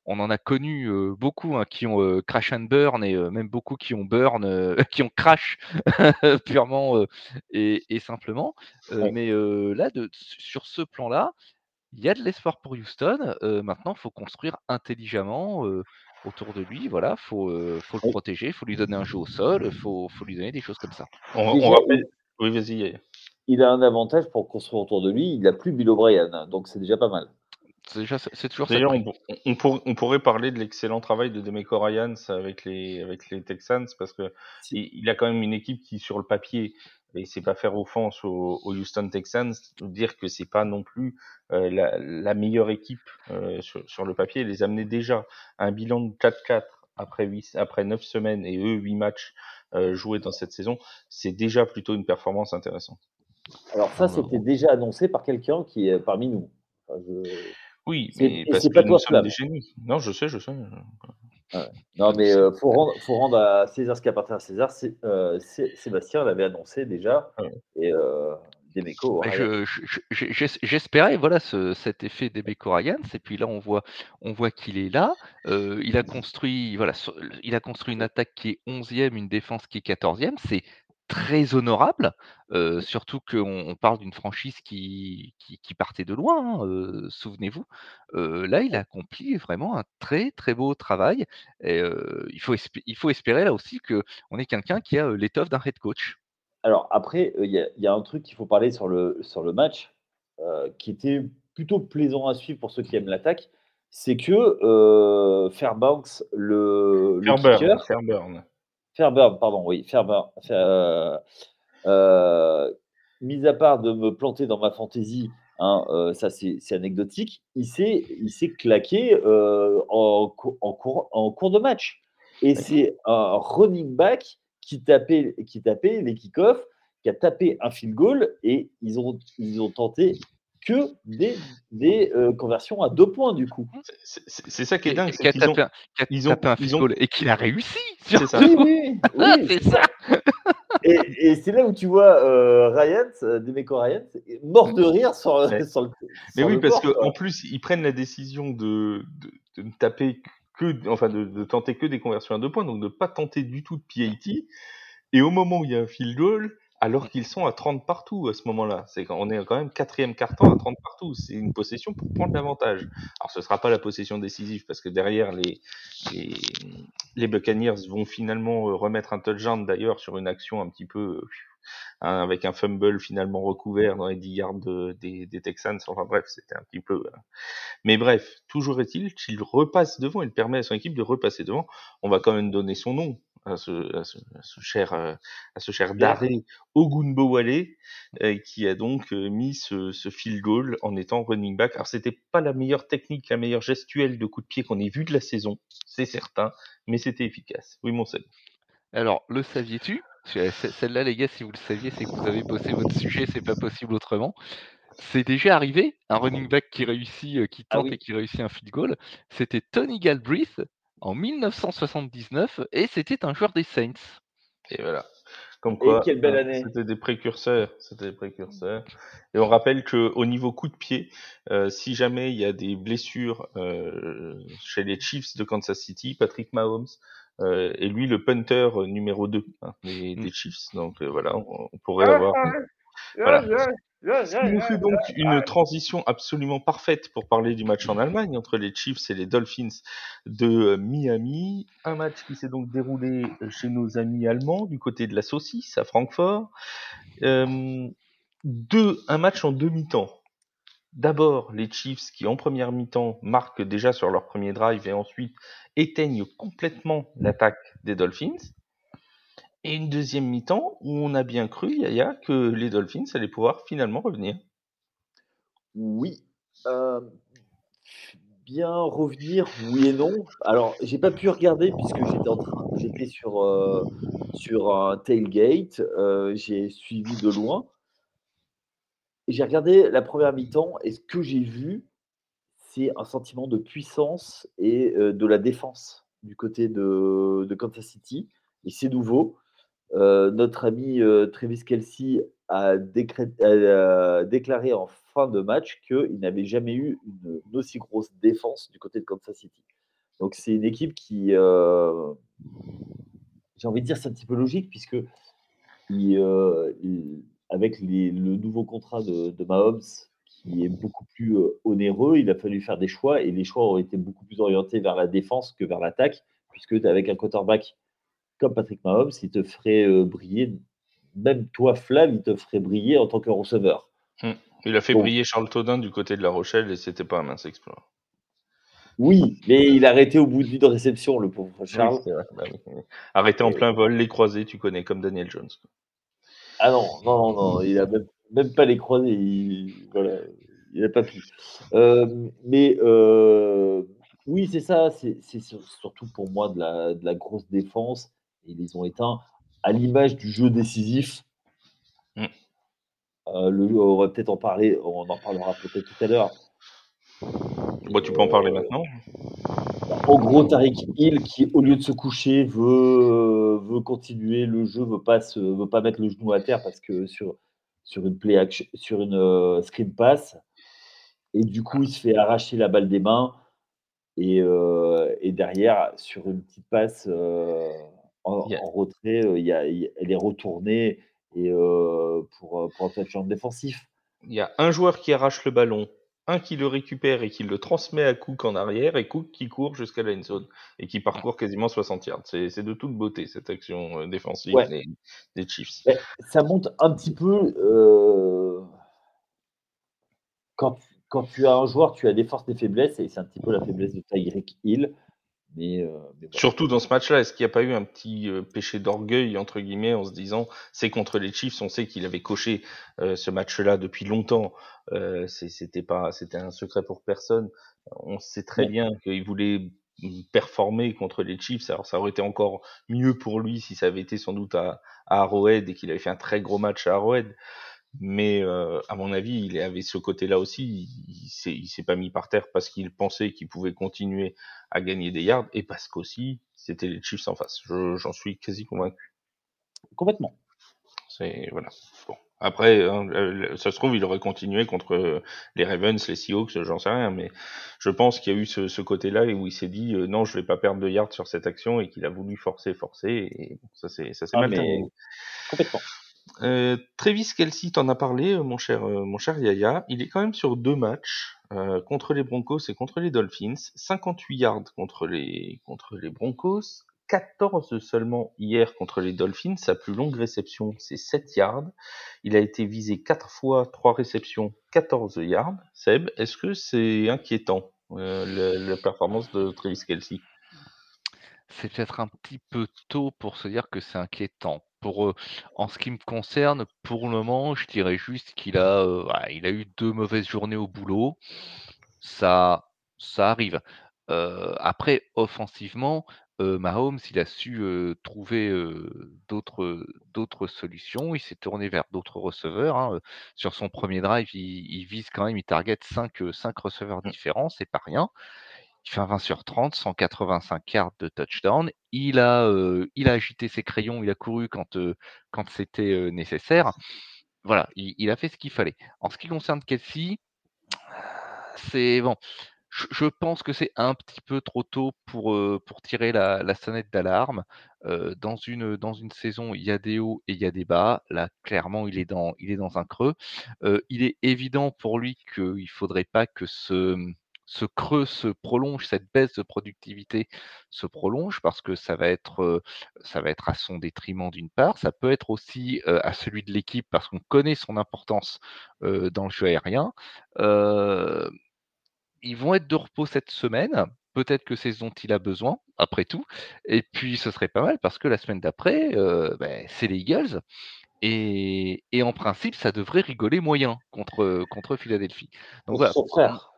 on en a connu euh, beaucoup hein, qui ont euh, crash and burn et même beaucoup qui ont burn, qui ont crash purement et, et simplement. Ouais. Mais là, de, sur ce plan-là, il y a de l'espoir pour Houston. maintenant, il faut construire intelligemment autour de lui. Voilà, faut, euh, faut le protéger, il faut lui donner un jeu au sol, il faut, faut lui donner des choses comme ça. On, on. Oui, vas-y. Il a un avantage pour construire autour de lui. Il n'a plus Bill O'Brien, donc c'est déjà pas mal. C'est toujours D'ailleurs, on, on, pour- on pourrait parler de l'excellent travail de Demeco Ryans avec les, avec les Texans parce que Si. il, il a quand même une équipe qui, sur le papier, et c'est pas faire offense aux, aux Houston Texans, dire que c'est pas non plus euh, la, la meilleure équipe euh, sur, sur le papier. Les amener déjà à un bilan de 4-4 après 8, après 9 semaines et eux 8 matchs euh, joués dans cette saison, c'est déjà plutôt une performance intéressante. Alors ça, c'était déjà annoncé par quelqu'un qui est parmi nous. Enfin, je- Oui, C'est- mais parce que pas nous toi, sommes des génies. Non, je sais, je sais. Non, mais euh, faut rendre, faut rendre à César ce qui appartient à César. Euh, Sébastien l'avait annoncé déjà. Ouais. Et euh, Demeco, Bah, Ryan. je- je- je- j'es- J'espérais voilà ce- cet effet d'Ebeco Ryans et puis là on voit on voit qu'il est là. Euh, il a construit voilà il a construit une attaque qui est 11e, une défense qui est 14e. C'est très honorable, heu, surtout qu'on on parle d'une franchise qui qui qui partait de loin, hein, souvenez-vous. Là, il a accompli vraiment un très, très beau travail et il faut il faut espérer là aussi qu'on ait quelqu'un qui a, l'étoffe d'un head coach. Alors après, il y a y a un truc qu'il faut parler sur le sur le match, qui était plutôt plaisant à suivre pour ceux qui aiment l'attaque, c'est que, Fairbanks, le le Fairburn, kicker Fairburn. Fairburn, pardon, oui, Fairburn, Fair heu, mis à part de me planter dans ma fantaisie, hein, heu, ça c'est anecdotique, il s'est il s'est claqué, heu, en cours en cours en cours de match. Et c'est un running back qui tapait qui tapait les kick-offs, qui a tapé un field goal et ils ont ils ont tenté que des des, heu, conversions à 2 points du coup. C'est ça qui est Qui a dingue, qui c'est a qu'ils ont tapé un qui a ils ont tapé un ils field ont goal et qu'il a réussi C'est ça. Oui, oui, oui, C'est ça. Et et c'est là où tu vois, heu, Ryans, heu, Demeco Ryans, mort de rire sur, Ouais. sur le Mais sur oui, le parce qu'en plus, ils prennent la décision de de de ne taper que enfin de de tenter que des conversions à 2 points, donc de pas tenter du tout de PAT et au moment où il y a un field goal, alors qu'ils sont à 30 partout à ce moment-là. C'est on est quand même 4e quart-temps à 30 partout. C'est une possession pour prendre l'avantage. Alors ce sera pas la possession décisive parce que derrière les les les Buccaneers vont finalement, heu, remettre un touchdown d'ailleurs sur une action un petit peu, heu, hein, avec un fumble finalement recouvert dans les 10 yards de des des Texans. Enfin bref, c'était un petit peu, heu mais bref, toujours est-il qu'il repasse devant, il permet à son équipe de repasser devant. On va quand même donner son nom à ce à ce à ce cher, heu, à ce cher Bien. Dare Ogunbowale, heu, qui a donc, heu, mis ce ce field goal en étant running back. Alors c'était pas la meilleure technique, la meilleure gestuelle de coup de pied qu'on ait vu de la saison, c'est certain, mais c'était efficace. Oui, mon Seb? Alors, le saviez-tu? Ce ce celle-là, les gars, si vous le saviez, c'est que vous avez bossé votre sujet, c'est pas possible autrement. C'est déjà arrivé, un running back qui réussit, qui Ah tente et qui réussit un field goal. C'était Tony Galbraith en 1979 et c'était un joueur des Saints. Et voilà. Comme Et quoi, quelle belle hein, année. c'était des précurseurs, c'était des précurseurs. Et on rappelle qu'au niveau coup de pied, heu, si jamais il y a des blessures, heu, chez les Chiefs de Kansas City, Patrick Mahomes, heu, est lui le punter, numéro 2, hein, des Mmh. des Chiefs. Donc, heu, voilà, on on pourrait avoir voilà. Qui nous fait donc une transition absolument parfaite pour parler du match en Allemagne entre les Chiefs et les Dolphins de, heu, Miami. Un match qui s'est donc déroulé, heu, chez nos amis allemands, du côté de la saucisse, à Francfort. 2 un match en 2 mi-temps. D'abord, les Chiefs qui, en première mi-temps, marquent déjà sur leur 1er drive et ensuite éteignent complètement l'attaque des Dolphins. Et une 2e mi-temps où on a bien cru, Yaya, que les Dolphins allaient pouvoir finalement revenir. Oui, hem, bien revenir, oui et non. Alors, j'ai pas pu regarder puisque j'étais en train j'étais sur, heu, sur un tailgate, heu, j'ai suivi de loin. J'ai regardé la première mi-temps et ce que j'ai vu, c'est un sentiment de puissance et de la défense du côté de de Kansas City et c'est nouveau. Heu, notre ami, heu, Travis Kelce a a déclaré en fin de match qu'il n'avait jamais eu une aussi grosse défense du côté de Kansas City. Donc c'est une équipe qui, j'ai envie de dire, c'est un petit peu logique ils avec le nouveau contrat de de Mahomes qui est beaucoup plus, onéreux, il a fallu faire des choix et les choix ont été beaucoup plus orientés vers la défense que vers l'attaque puisque avec un quarterback comme Patrick Mahomes, il te ferait, heu, briller même toi, Flav, il te ferait briller en tant que receveur. Mmh. Il a fait Donc briller Charles Todin du côté de La Rochelle et c'était pas un mince exploit. Oui, mais il a arrêté au bout d'une réception, le pauvre Charles. bah oui. Arrêté en plein vol, les croisés, tu connais, comme Daniel Jones. Ah non, non, non, non, il a même même pas les croisés, il voilà, il a pas pu. Hem, mais heu, oui, c'est ça, c'est c'est sur surtout pour moi de la de la grosse défense ils les ont éteints à l'image du jeu décisif. Heu, le on va peut-être en parler, on en reparlera peut-être tout à l'heure. Bah, tu peux en parler Heu, maintenant. en gros, Tariq Hill qui, au lieu de se coucher, veut veut continuer le jeu, veut pas se veut pas mettre le genou à terre parce que sur sur une play action sur une, heu, screen pass et du coup, il se fait arracher la balle des mains et et derrière, sur une petite passe, en, Yeah. en retrait, il y a, il y a- elle est retournée et pour, pour un touchdown défensif. Il y a un joueur qui arrache le ballon, un qui le récupère et qui le transmet à Cook en arrière, et Cook qui court jusqu'à la end zone et qui parcourt quasiment 60 yards. C'est de toute beauté cette action défensive Ouais. des, des Chiefs. Ça monte un petit peu. euh, quand, quand tu as un joueur, tu as des forces, des faiblesses, et c'est un petit peu la faiblesse de Tyreek Hill. Mais, euh, mais voilà. Surtout dans ce match-là, est-ce qu'il n'y a pas eu un petit euh, péché d'orgueil, entre guillemets, en se disant, c'est contre les Chiefs, on sait qu'il avait coché euh, ce match-là depuis longtemps, euh, c'était pas, c'était un secret pour personne. On sait très Ouais. bien qu'il voulait performer contre les Chiefs. Alors ça aurait été encore mieux pour lui si ça avait été sans doute à, à Arrowhead et qu'il avait fait un très gros match à Arrowhead. Mais euh, à mon avis, il avait ce côté-là aussi. Il, il s'est- pas mis par terre parce qu'il pensait qu'il pouvait continuer à gagner des yards et parce qu'aussi c'était les Chiefs en face. Je- J'en suis quasi convaincu. Complètement. C'est voilà. Bon. Après, hein, ça se trouve, il aurait continué contre euh, les Ravens, les Seahawks, j'en sais rien, mais je pense qu'il y a eu ce, ce côté-là où il s'est dit euh, non, je vais pas perdre de yards sur cette action et qu'il a voulu forcer, forcer et bon, ça c'est ça s'est Ah, mal mais-. Complètement. Euh, Travis Kelsey, t'en as parlé, euh, mon cher, euh, mon cher Yaya. Il est quand même sur deux matchs contre les Broncos et contre les Dolphins. 58 yards contre les contre les Broncos, 14 seulement hier contre les Dolphins. Sa plus longue réception, c'est 7 yards. Il a été visé quatre fois, trois réceptions, 14 yards. Seb, est-ce que c'est inquiétant la, la performance de Travis Kelsey C'est peut-être un petit peu tôt pour se dire que c'est inquiétant. Pour, en ce qui me concerne, pour le moment, je dirais juste qu'il a, euh, il a eu deux mauvaises journées au boulot. Ça, ça arrive. Euh, après, offensivement, euh, Mahomes, il a su trouver d'autres d'autres solutions. Il s'est tourné vers d'autres receveurs. hein. Sur son premier drive, il, il vise quand même, il target 5, cinq receveurs différents, c'est pas rien. Il fait un 20 sur 30, 185 yards de touchdown. Il a, agité ses crayons, il a couru quand, c'était nécessaire. Voilà, il, a fait ce qu'il fallait. En ce qui concerne Kelsey, c'est bon. Je, pense que c'est un petit peu trop tôt pour, tirer la, sonnette d'alarme. Dans, une, saison, il y a des hauts et il y a des bas. Là, clairement, il est dans, il est dans un creux. Il est évident pour lui qu'il ne faudrait pas que ce, ce creux se prolonge, cette baisse de productivité se prolonge parce que ça va être, ça va être à son détriment d'une part. Ça peut être aussi à celui de l'équipe parce qu'on connaît son importance dans le jeu aérien. Ils vont être de repos cette semaine. Peut-être que c'est ce dont il a besoin, après tout. Et puis, ce serait pas mal parce que la semaine d'après, euh, ben, c'est les Eagles. Et, et en principe, ça devrait rigoler moyen contre, contre Philadelphie. Donc Pour voilà, son frère.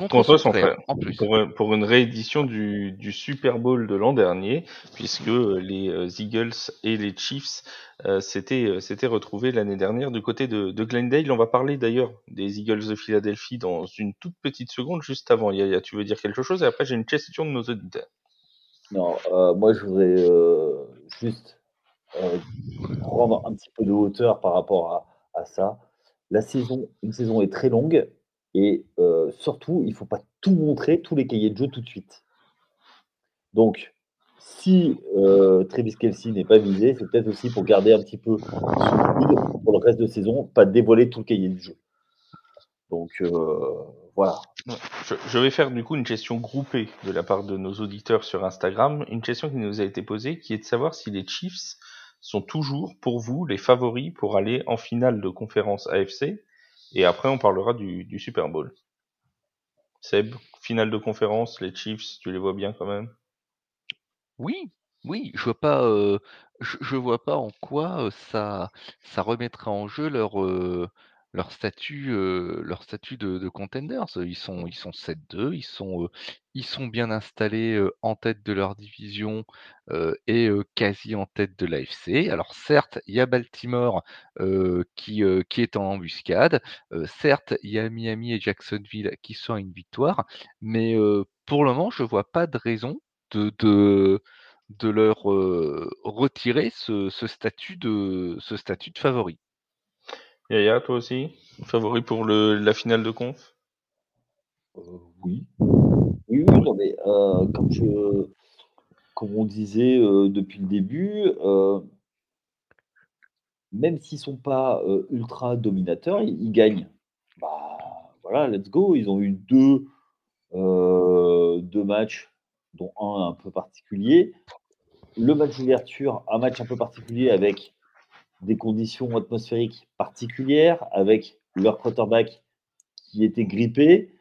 Contre, Contre son, son frère, frère. en plus. Pour, pour une réédition du, du Super Bowl de l'an dernier, puisque euh, les euh, Eagles et les Chiefs euh, s'étaient euh, s'étaient retrouvés l'année dernière du côté de, de Glendale. On va parler d'ailleurs des Eagles de Philadelphie dans une toute petite seconde, juste avant. Yaya, tu veux dire quelque chose? Et après, j'ai une question de nos auditeurs. Non, euh, moi je voudrais euh, juste euh, prendre un petit peu de hauteur par rapport à, à ça. La saison, une saison est très longue et euh, surtout, il ne faut pas tout montrer, tous les cahiers de jeu tout de suite. Donc, si euh, Travis Kelsey n'est pas visé, c'est peut-être aussi pour garder un petit peu pour le reste de saison, pas dévoiler tout le cahier de jeu. Donc euh, voilà. Je vais faire du coup une question groupée de la part de nos auditeurs sur Instagram. Une question qui nous a été posée, qui est de savoir si les Chiefs sont toujours pour vous les favoris pour aller en finale de conférence AFC. Et après, on parlera du, du Super Bowl. Seb, finale de conférence, les Chiefs, tu les vois bien quand même? Oui, oui, je vois pas, euh, je, vois pas en quoi euh, ça, remettrait en jeu leur, euh, leur statut, leur statut de, de contenders. Ils sont, ils sont 7-2, ils sont, ils sont bien installés en tête de leur division et quasi en tête de l'AFC. Alors certes, il y a Baltimore qui, qui est en embuscade. Certes, il y a Miami et Jacksonville qui sont à une victoire, mais pour le moment, je vois pas de raison de, de, de leur retirer ce, ce statut de, ce statut de favori. Yaya, toi aussi Favori pour le, la finale de conf? Euh, oui. Oui, oui, non, mais euh, comme je on disait depuis le début, même s'ils ne sont pas ultra dominateurs, ils, gagnent. Bah, voilà, let's go. Ils ont eu deux, deux matchs, dont un un peu particulier. Le match d'ouverture, un match un peu particulier avec des conditions atmosphériques particulières, avec leur quarterback qui était grippé.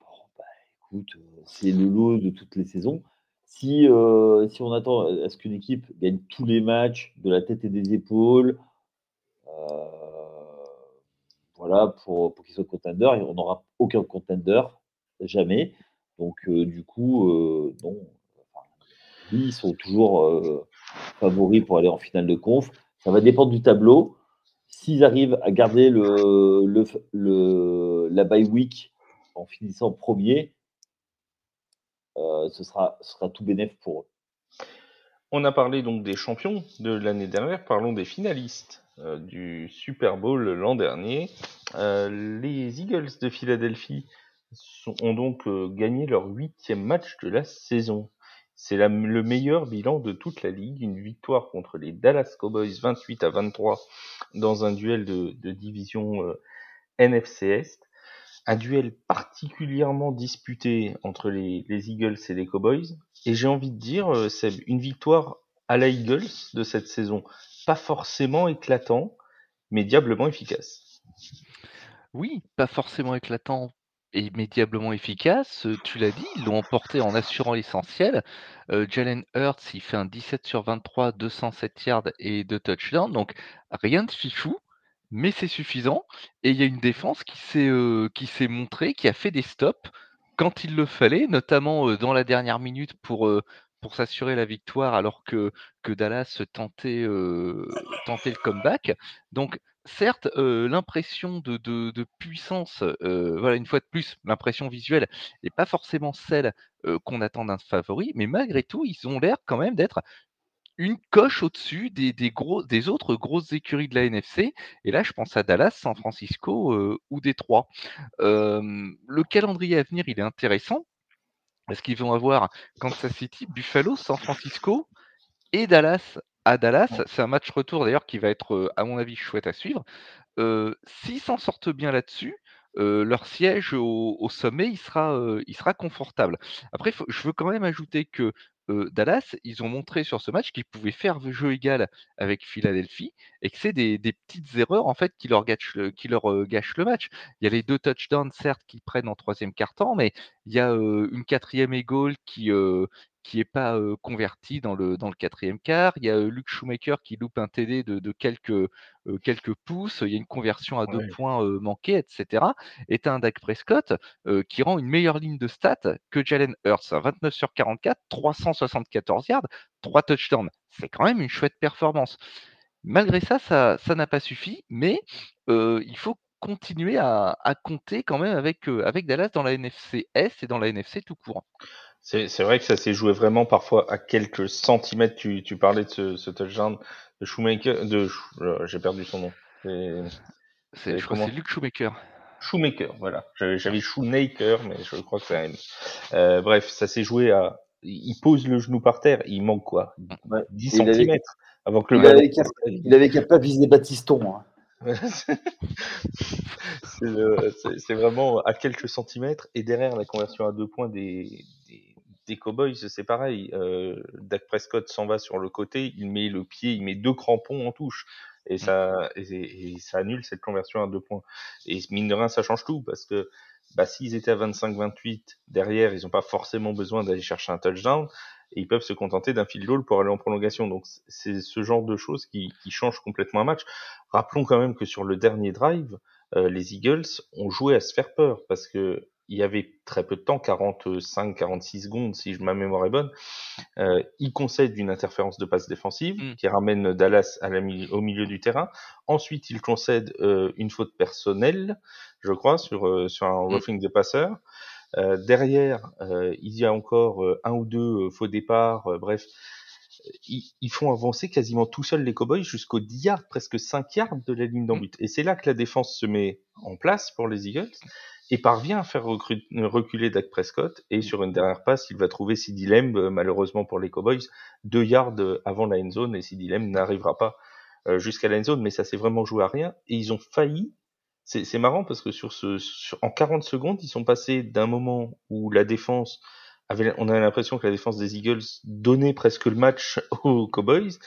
Bon, bah, écoute, c'est le lot de toutes les saisons. Si, euh, si on attend à ce qu'une équipe gagne tous les matchs de la tête et des épaules, euh, voilà, pour, pour qu'il soit contender, on n'aura aucun contender, jamais. Donc, euh, du coup, non. ils sont toujours favoris pour aller en finale de conf. Ça va dépendre du tableau. S'ils arrivent à garder le, le, le, la bye week en finissant premier, euh, ce, sera, tout bénéf pour eux. On a parlé donc des champions de l'année dernière, parlons des finalistes euh, du Super Bowl l'an dernier. Euh, les Eagles de Philadelphie ont donc gagné leur huitième match de la saison. C'est le meilleur bilan de toute la ligue, une victoire contre les Dallas Cowboys 28 à 23 dans un duel de, division NFC Est un duel particulièrement disputé entre les, Eagles et les Cowboys. Et j'ai envie de dire, euh, c'est une victoire à la Eagles de cette saison. Pas forcément éclatant, mais diablement efficace. Oui, pas forcément éclatant diablement efficace. Tu l'as dit, ils l'ont emporté en assurant l'essentiel. Jalen Hurts, il fait un 17 sur 23, 207 yards et 2 touchdowns. Donc rien de fifou mais c'est suffisant. Et il y a une défense qui s'est montrée, qui a fait des stops quand il le fallait, notamment dans la dernière minute pour s'assurer la victoire, alors que que Dallas tentait tentait le comeback. Donc certes, l'impression de, puissance, voilà une fois de plus, l'impression visuelle n'est pas forcément celle qu'on attend d'un favori, mais malgré tout, ils ont l'air quand même d'être une coche au-dessus des, des autres grosses écuries de la NFC. Et là, je pense à Dallas, San Francisco ou Détroit. le calendrier à venir, il est intéressant parce qu'ils vont avoir Kansas City, Buffalo, San Francisco et Dallas. À Dallas, c'est un match retour d'ailleurs qui va être, euh, à mon avis, chouette à suivre. Euh, s'ils s'en sortent bien là-dessus, leur siège au, sommet, il sera, il sera confortable. Après, je veux quand même ajouter que Dallas, ils ont montré sur ce match qu'ils pouvaient faire jeu égal avec Philadelphie et que c'est des, petites erreurs en fait qui leur, gâchent le, qui leur gâchent le match. Il y a les deux touchdowns certes qu'ils prennent en troisième quart-temps, mais il y a une quatrième et goal qui, qui n'est pas converti dans le, dans le quatrième quart. Il y a Luke Shoemaker qui loupe un TD de, quelques, quelques pouces. Il y a une conversion à deux points manquée, etc. Et tu as un Dak Prescott qui rend une meilleure ligne de stats que Jalen Hurts. 29 sur 44, 374 yards, 3 touchdowns. C'est quand même une chouette performance. Malgré ça, ça n'a pas suffi, mais il faut continuer à, compter quand même avec, avec Dallas dans la NFC S et dans la NFC tout court. C'est vrai que ça s'est joué vraiment parfois à quelques centimètres. Tu, tu parlais de ce, ce touchdown de Shoemaker, de euh, j'ai perdu son nom. C'est je crois c'est Luke Shoemaker. Shoemaker, voilà. J'avais Shoemaker, mais je crois que c'est euh, bref, ça s'est joué à. Il pose le genou par terre, il manque quoi? 10 centimètres avant que le il, avait qu'à pas viser Baptiston. Hein. c'est vraiment à quelques centimètres et derrière la conversion à deux points des, des Cowboys, c'est pareil. Euh, Dak Prescott s'en va sur le côté, il met le pied, il met deux crampons en touche. Et ça, et, ça annule cette conversion à deux points. Et mine de rien, ça change tout parce que bah, s'ils étaient à 25-28 derrière, ils n'ont pas forcément besoin d'aller chercher un touchdown et ils peuvent se contenter d'un field goal pour aller en prolongation. Donc c'est ce genre de choses qui, qui change complètement un match. Rappelons quand même que sur le dernier drive, euh, les Eagles ont joué à se faire peur parce que il y avait très peu de temps, 45-46 secondes si ma mémoire est bonne, euh, il concède une interférence de passe défensive mm. qui ramène Dallas à la, au milieu du terrain. Ensuite, il concède euh, une faute personnelle, je crois, sur, euh, sur un mm. roughing de passeur. Derrière, il y a encore un ou deux faux départs, bref. Ils, ils, font avancer quasiment tout seuls les Cowboys jusqu'au 10 yards, presque 5 yards de la ligne d'en mm. but. Et c'est là que la défense se met en place pour les Eagles et parvient à faire reculer Dak Prescott. Et sur une dernière passe, il va trouver Sidi Lamb, euh, malheureusement pour les Cowboys, deux yards avant la end zone, et Sidi Lamb n'arrivera pas euh, jusqu'à la end zone, mais ça s'est vraiment joué à rien. Et ils ont failli. C'est marrant parce que sur ce, en 40 secondes, ils sont passés d'un moment où la défense avait, on a l'impression que la défense des Eagles donnait presque le match aux Cowboys,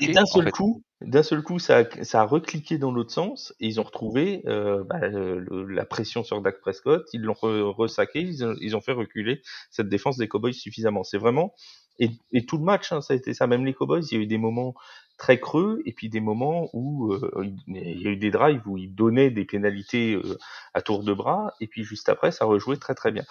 et d'un seul coup, d'un seul coup, ça a, ça a recliqué dans l'autre sens et ils ont retrouvé euh, bah, la pression sur Dak Prescott. Ils l'ont ressaqué, ils, ont, ils ont fait reculer cette défense des Cowboys suffisamment. C'est vraiment et, et, tout le match, hein, ça a été ça. Même les Cowboys, il y a eu des moments très creux et puis des moments où euh, il y a eu des drives où ils donnaient des pénalités euh, à tour de bras et puis juste après, ça rejouait très très bien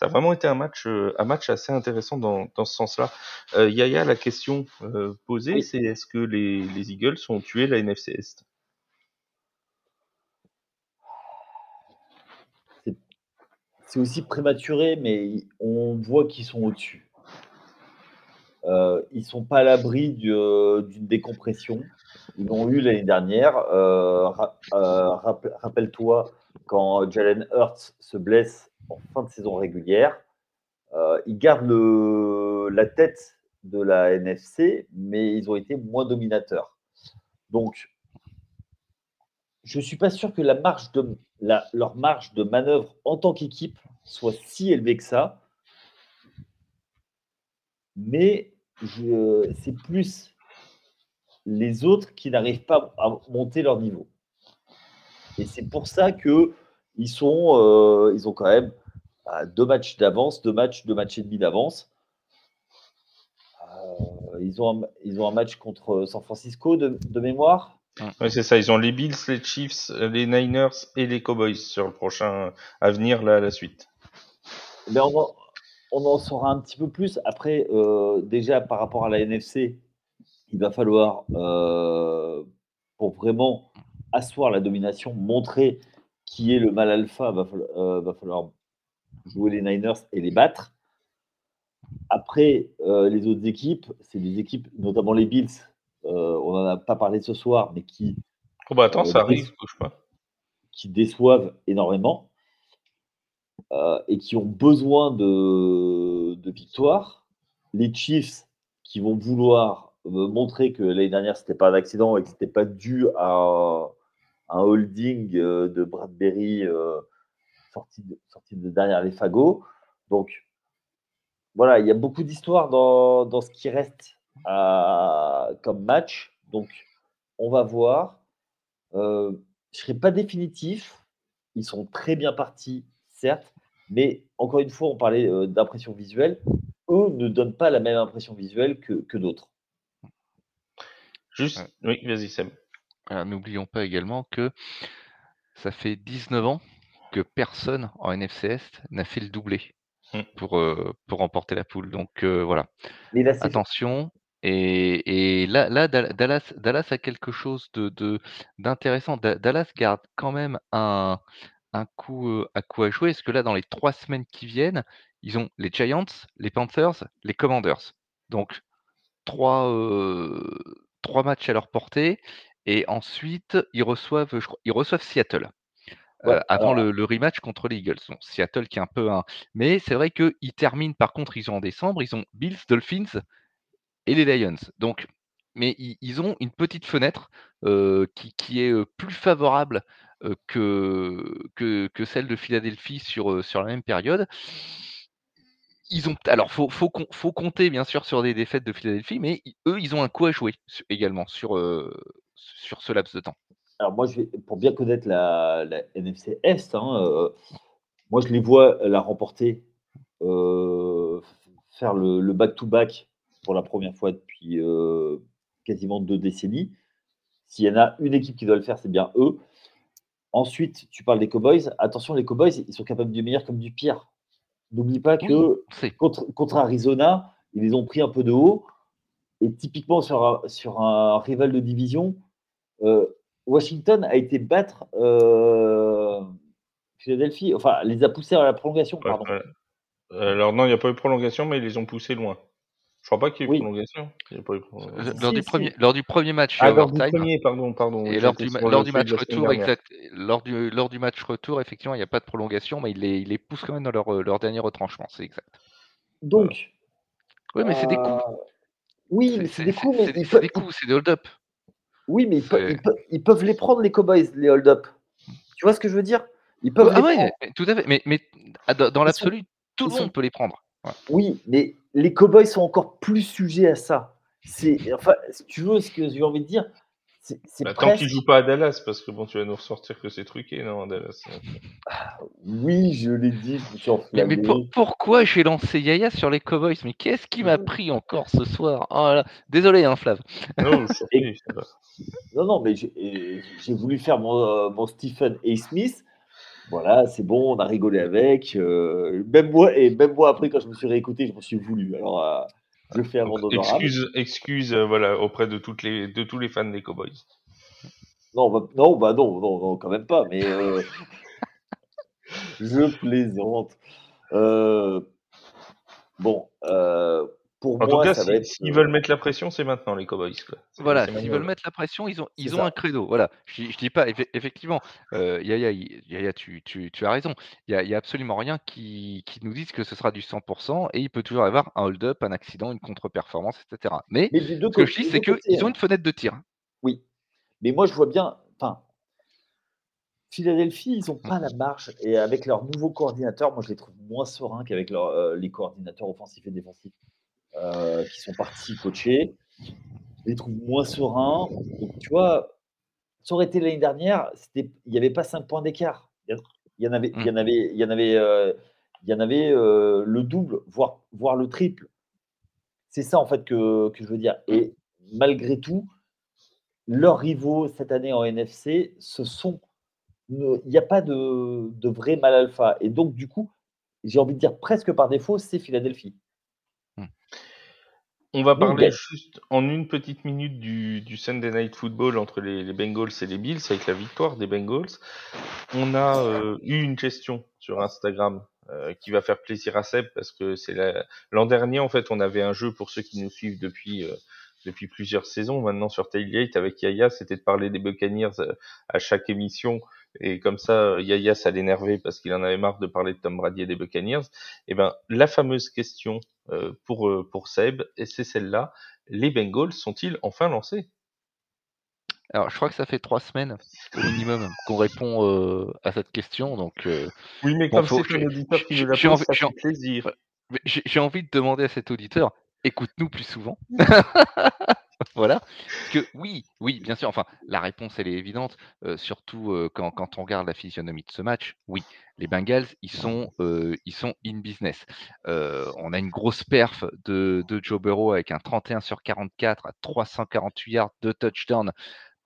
ça a vraiment été un match, euh, un match assez intéressant dans, dans ce sens-là. Euh, Yaya, la question euh, posée, c'est est-ce que les, les, Eagles ont tué la NFC Est? C'est aussi prématuré, mais on voit qu'ils sont au-dessus. Euh, ils sont pas à l'abri d'une décompression. Ils l'ont eu l'année dernière. Rappelle-toi quand Jalen Hurts se blesse en fin de saison régulière. Euh, ils gardent la tête de la NFC, mais ils ont été moins dominateurs. Donc, je ne suis pas sûr que la marge de, la, leur marge de manœuvre en tant qu'équipe soit si élevée que ça. Mais c'est plus les autres qui n'arrivent pas à monter leur niveau. Et c'est pour ça que ils sont, euh, ont quand même deux matchs d'avance, deux matchs, deux matchs et demi d'avance. Euh, ils, ont un, ils ont un match contre San Francisco de, mémoire. Oui, c'est ça. Ils ont les Bills, les Chiefs, les Niners et les Cowboys sur le prochain avenir, là, la suite. Mais on, en, on en saura un petit peu plus. Après, euh, déjà par rapport à la NFC, il va falloir, euh, pour vraiment asseoir la domination, montrer qui est le mal alpha, va va falloir jouer les Niners et les battre. Après, euh, les autres équipes, c'est des équipes, notamment les Bills, euh, on n'en a pas parlé ce soir, mais qui. Oh bah attends, euh, ça arrive, pas. Qui déçoivent énormément et qui ont besoin de, de victoires. Les Chiefs qui vont vouloir montrer que l'année dernière, c'était pas un accident et que c'était pas dû à un holding de Bradbury sorti de, sorti de derrière les fagots. Donc, voilà, il y a beaucoup d'histoires dans, dans, ce qui reste comme match. Donc, on va voir. Euh, je ne serai pas définitif. Ils sont très bien partis, certes. Mais encore une fois, on parlait euh, d'impression visuelle. Eux ne donnent pas la même impression visuelle que, que d'autres. Juste, oui, vas-y, Sam. N'oublions pas également que ça fait 19 ans que personne en NFC Est n'a fait le doublé mmh. pour, euh, pour remporter la poule. Donc euh, voilà. Attention. Et, et là, là, Dallas, Dallas a quelque chose de d'intéressant. Dallas garde quand même un, un coup euh, à coup à jouer. Est-ce que là, dans les trois semaines qui viennent, ils ont les Giants, les Panthers, les Commanders? Donc trois, trois matchs à leur portée. Et ensuite, ils reçoivent, je crois, ils reçoivent Seattle. Euh, avant le, rematch contre les Eagles. Seattle qui est un peu un. Mais c'est vrai qu'ils terminent, par contre, ils ont en décembre, ils ont Bills, Dolphins et les Lions. Donc, mais ils, ont une petite fenêtre euh, qui, est euh, plus favorable que, que, celle de Philadelphie sur, sur la même période. Ils ont, alors, faut, faut, faut, compter bien sûr sur des défaites de Philadelphie, mais eux, ils ont un coup à jouer également sur, sur ce laps de temps alors moi, je vais, pour bien connaître la, NFC Est, hein, euh, moi je les vois la remporter, euh, faire le back-to-back pour la première fois depuis euh, quasiment deux décennies. S'il y en a une équipe qui doit le faire, c'est bien eux. Ensuite, tu parles des Cowboys. Attention, les Cowboys, ils sont capables du meilleur comme du pire. N'oublie pas que contre, Arizona, ils les ont pris un peu de haut. Et typiquement sur un, sur un rival de division, Washington a été battre euh, Philadelphie, enfin, les a poussés à la prolongation, pardon. Alors non, il n'y a pas eu de prolongation, mais ils les ont poussés loin. Je crois pas qu'il y ait eu Oui. prolongation. Il y a pas eu pro- Euh, Si, lors, du si. premier, lors du premier match, il y Ah, a lors du overtime. premier, pardon, pardon. Et lors du, lors match retour, exact. Lors du, lors du match retour, effectivement, il n'y a pas de prolongation, mais il les, il les pousse quand même dans leur, euh, leur dernier retranchement, c'est exact. Donc, Oui, mais c'est des euh, coups. oui, C'est mais c'est c'est- des coups, mais c'est des, ils des coups, c'est des hold-up. Oui, mais ils, peuvent, C'est- ils, peuvent, ils peuvent les prendre, les Cowboys, les hold-up. Tu vois ce que je veux dire? Ils peuvent Ah les ouais, prendre. mais- tout à fait. Mais, mais dans, l'absolu, tout le monde sont, peut les prendre. Ouais. oui, mais les Cowboys sont encore plus sujets à ça. C'est, enfin, si tu veux, ce que j'ai envie de dire, c'est, c'est Bah, tant qu'ils presque. jouent pas à Dallas, parce que bon, tu vas nous ressortir que c'est truqué, non, à Dallas. Oui, je l'ai dit, je me suis Mais, mais pour- enflammé. pourquoi j'ai lancé Yaya sur les Cowboys? Mais qu'est-ce qui m'a pris encore ce soir? Oh là. Désolé, hein, Flav. Non, Et, non, non, mais j'ai, voulu faire mon, mon Stephen A. Smith. Voilà, c'est bon, on a rigolé avec. euh, même moi, et même moi après, quand je me suis réécouté, je m'en suis voulu. Alors, euh, je fais un Donc, excuse, excuse, euh, voilà, auprès de toutes les, de tous les fans des Cowboys. Non, bah, non, bah non, non, non, quand même pas, mais euh, je plaisante. Euh, bon, pour En tout moi, cas, ça va si- être. s'ils veulent mettre la pression, c'est maintenant les Cowboys. quoi. Voilà, s'ils veulent mettre la pression, ils ont, ils ont ça. un credo. Voilà, je, dis- je dis pas, effe- effectivement, euh, Yaya, il- Yaya, tu, tu, tu as raison. Il y a, il y a absolument rien qui, qui nous dise que ce sera du 100% et il peut toujours y avoir un hold-up, un accident, une contre-performance, etc. Mais ce que je dis, c'est qu'ils ont hein. une fenêtre de tir. Oui, mais moi je vois bien. Enfin, Philadelphie, ils n'ont pas la marge et avec leur nouveau coordinateur, moi je les trouve moins sereins qu'avec leur, euh, les coordinateurs offensifs et défensifs euh, qui sont partis coacher. Je les trouve moins sereins. Donc, tu vois, ça aurait été l'année dernière, il n'y avait pas 5 points d'écart. Il y en- avait, il y en avait, il y en avait, euh, il y en avait euh, le double, voire, voire le triple. C'est ça en fait que, que je veux dire. Et malgré tout, leurs rivaux cette année en NFC, ce sont, il n'y a pas de, de vrai mal alpha. Et donc du coup, j'ai envie de dire presque par défaut, c'est Philadelphie. On va parler ben- juste en une petite minute du, du Sunday Night Football entre les, les Bengals et les Bills avec la victoire des Bengals. On a euh, eu une question sur Instagram euh, qui va faire plaisir à Seb parce que c'est la- l'an dernier en fait on avait un jeu pour ceux qui nous suivent depuis euh, depuis plusieurs saisons maintenant sur Tailgate avec Yaya c'était de parler des Buccaneers à chaque émission et comme ça Yaya ça l'énervait parce qu'il en avait marre de parler de Tom Brady et des Buccaneers. Et ben la fameuse question euh, pour euh, pour Seb et c'est celle-là les Bengals sont-ils enfin lancés? Alors, je crois que ça fait trois semaines au minimum qu'on répond euh, à cette question. Donc, euh, Oui mais Bon, comme c'est un auditeur qui nous la pose ça fait plaisir. J'ai envie de demander à cet auditeur, écoute-nous plus souvent. voilà. Parce que oui, oui, bien sûr. Enfin, la réponse, elle est évidente. euh, surtout euh, quand, quand on regarde la physionomie de ce match. Oui, les Bengals, ils sont, euh, ils sont in business. On a une grosse perf de, de Joe Burrow avec un 31 sur 44 à 348 yards de touchdown.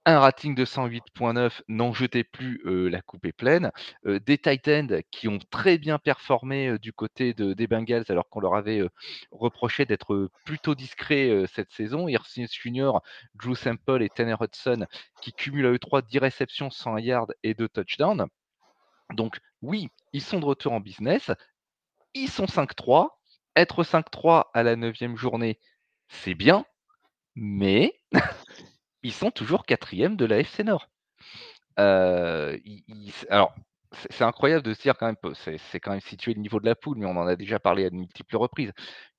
Un rating de 108.9, n'en jetez plus, euh, la coupe est pleine. Euh, des tight ends qui ont très bien performé euh, du côté de- des Bengals alors qu'on leur avait reproché d'être plutôt discrets cette saison. Irsis Junior, Drew Sample et Tanner Hudson qui cumulent à eux trois 10 réceptions, 100 yards et 2 touchdowns. Donc oui, ils sont de retour en business. Ils sont 5-3. Être 5-3 à la neuvième journée, c'est bien, mais ils sont toujours quatrième de la FC Nord. Alors, c'est incroyable de se dire quand même, c'est quand même situé le niveau de la poule, mais on en a déjà parlé à de multiples reprises,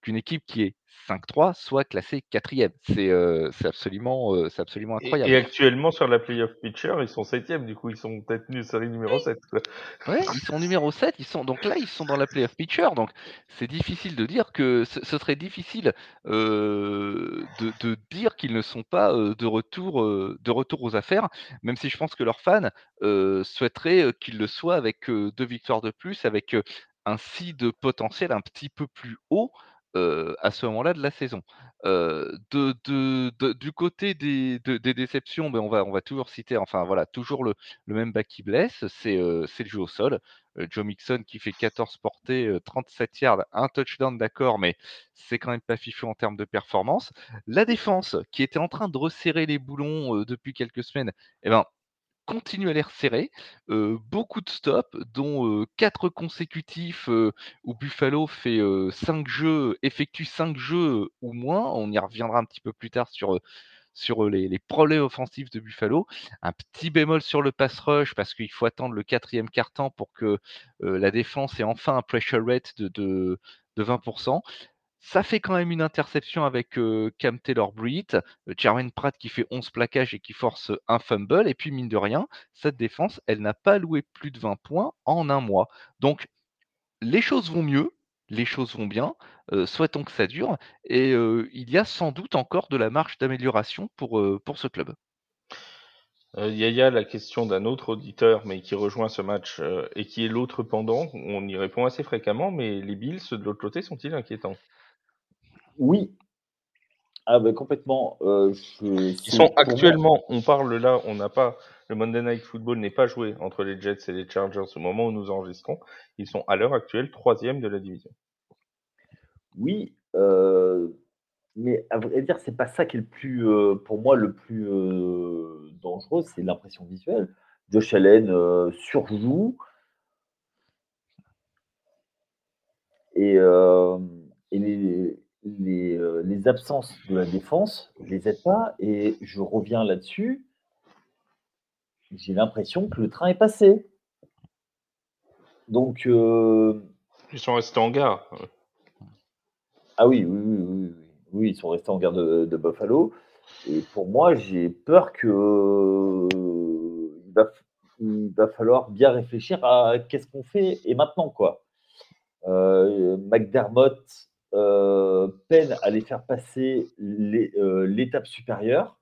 qu'une équipe qui est 5-3 soit classée quatrième. C'est euh, absolument, euh, absolument incroyable. et actuellement sur la playoff pitcher ils sont septième du coup ils sont peut-être nus série numéro 7 quoi. Ouais, ils sont numéro 7, ils sont donc là, ils sont dans la playoff pitcher, donc c'est difficile de dire que ce, ce serait difficile euh, de, de dire qu'ils ne sont pas de retour de retour aux affaires, même si je pense que leurs fans souhaiteraient qu'ils le soient avec deux victoires de plus, avec un seed potentiel un petit peu plus haut euh, à ce moment-là de la saison. Euh, du côté des, de- des déceptions, ben on va va toujours citer, enfin voilà, toujours le même bas qui blesse, c'est euh, le jeu au sol. Joe Mixon qui fait 14 portées, euh, 37 yards, un touchdown, d'accord, mais c'est quand même pas fifou en termes de performance. La défense qui était en train de resserrer les boulons depuis quelques semaines, eh ben, continue à les resserrer. beaucoup de stops, dont 4 consécutifs où Buffalo fait 5 jeux, effectue 5 jeux ou moins. On y reviendra un petit peu plus tard sur, les, les, problèmes offensifs de Buffalo. Un petit bémol sur le pass rush parce qu'il faut attendre le quatrième quart-temps pour que la défense ait enfin un pressure rate de 20%. Ça fait quand même une interception avec Cam Taylor-Britt, Jermaine Pratt qui fait 11 plaquages et qui force un fumble. Et puis, mine de rien, cette défense, elle n'a pas loué plus de 20 points en un mois. Donc, les choses vont mieux, les choses vont bien. souhaitons que ça dure. Et il y a sans doute encore de la marge d'amélioration pour, pour ce club. Il y a la question d'un autre auditeur, mais qui rejoint ce match et qui est l'autre pendant. On y répond assez fréquemment, mais les Bills de l'autre côté sont-ils inquiétants? Oui. Ah ben complètement. Euh, Ils sont actuellement, on parle là, on n'a pas, le Monday Night Football n'est pas joué entre les Jets et les Chargers au moment où nous enregistrons. Ils sont à l'heure actuelle troisième de la division. Oui, euh, mais à vrai dire, c'est pas ça qui est le plus, euh, pour moi, le plus dangereux, c'est l'impression visuelle. Josh Allen surjoue et, et les, euh, les, absences de la défense ne les aident pas. Et je reviens là-dessus. J'ai l'impression que le train est passé. Donc. Euh, ils sont restés en gare. Ah oui, oui, oui, oui, oui. ils sont restés en gare de, Buffalo. Et pour moi, j'ai peur que il va, falloir bien réfléchir à qu'est-ce qu'on fait et maintenant quoi. Euh, McDermott euh, peine à les faire passer euh, l'étape supérieure.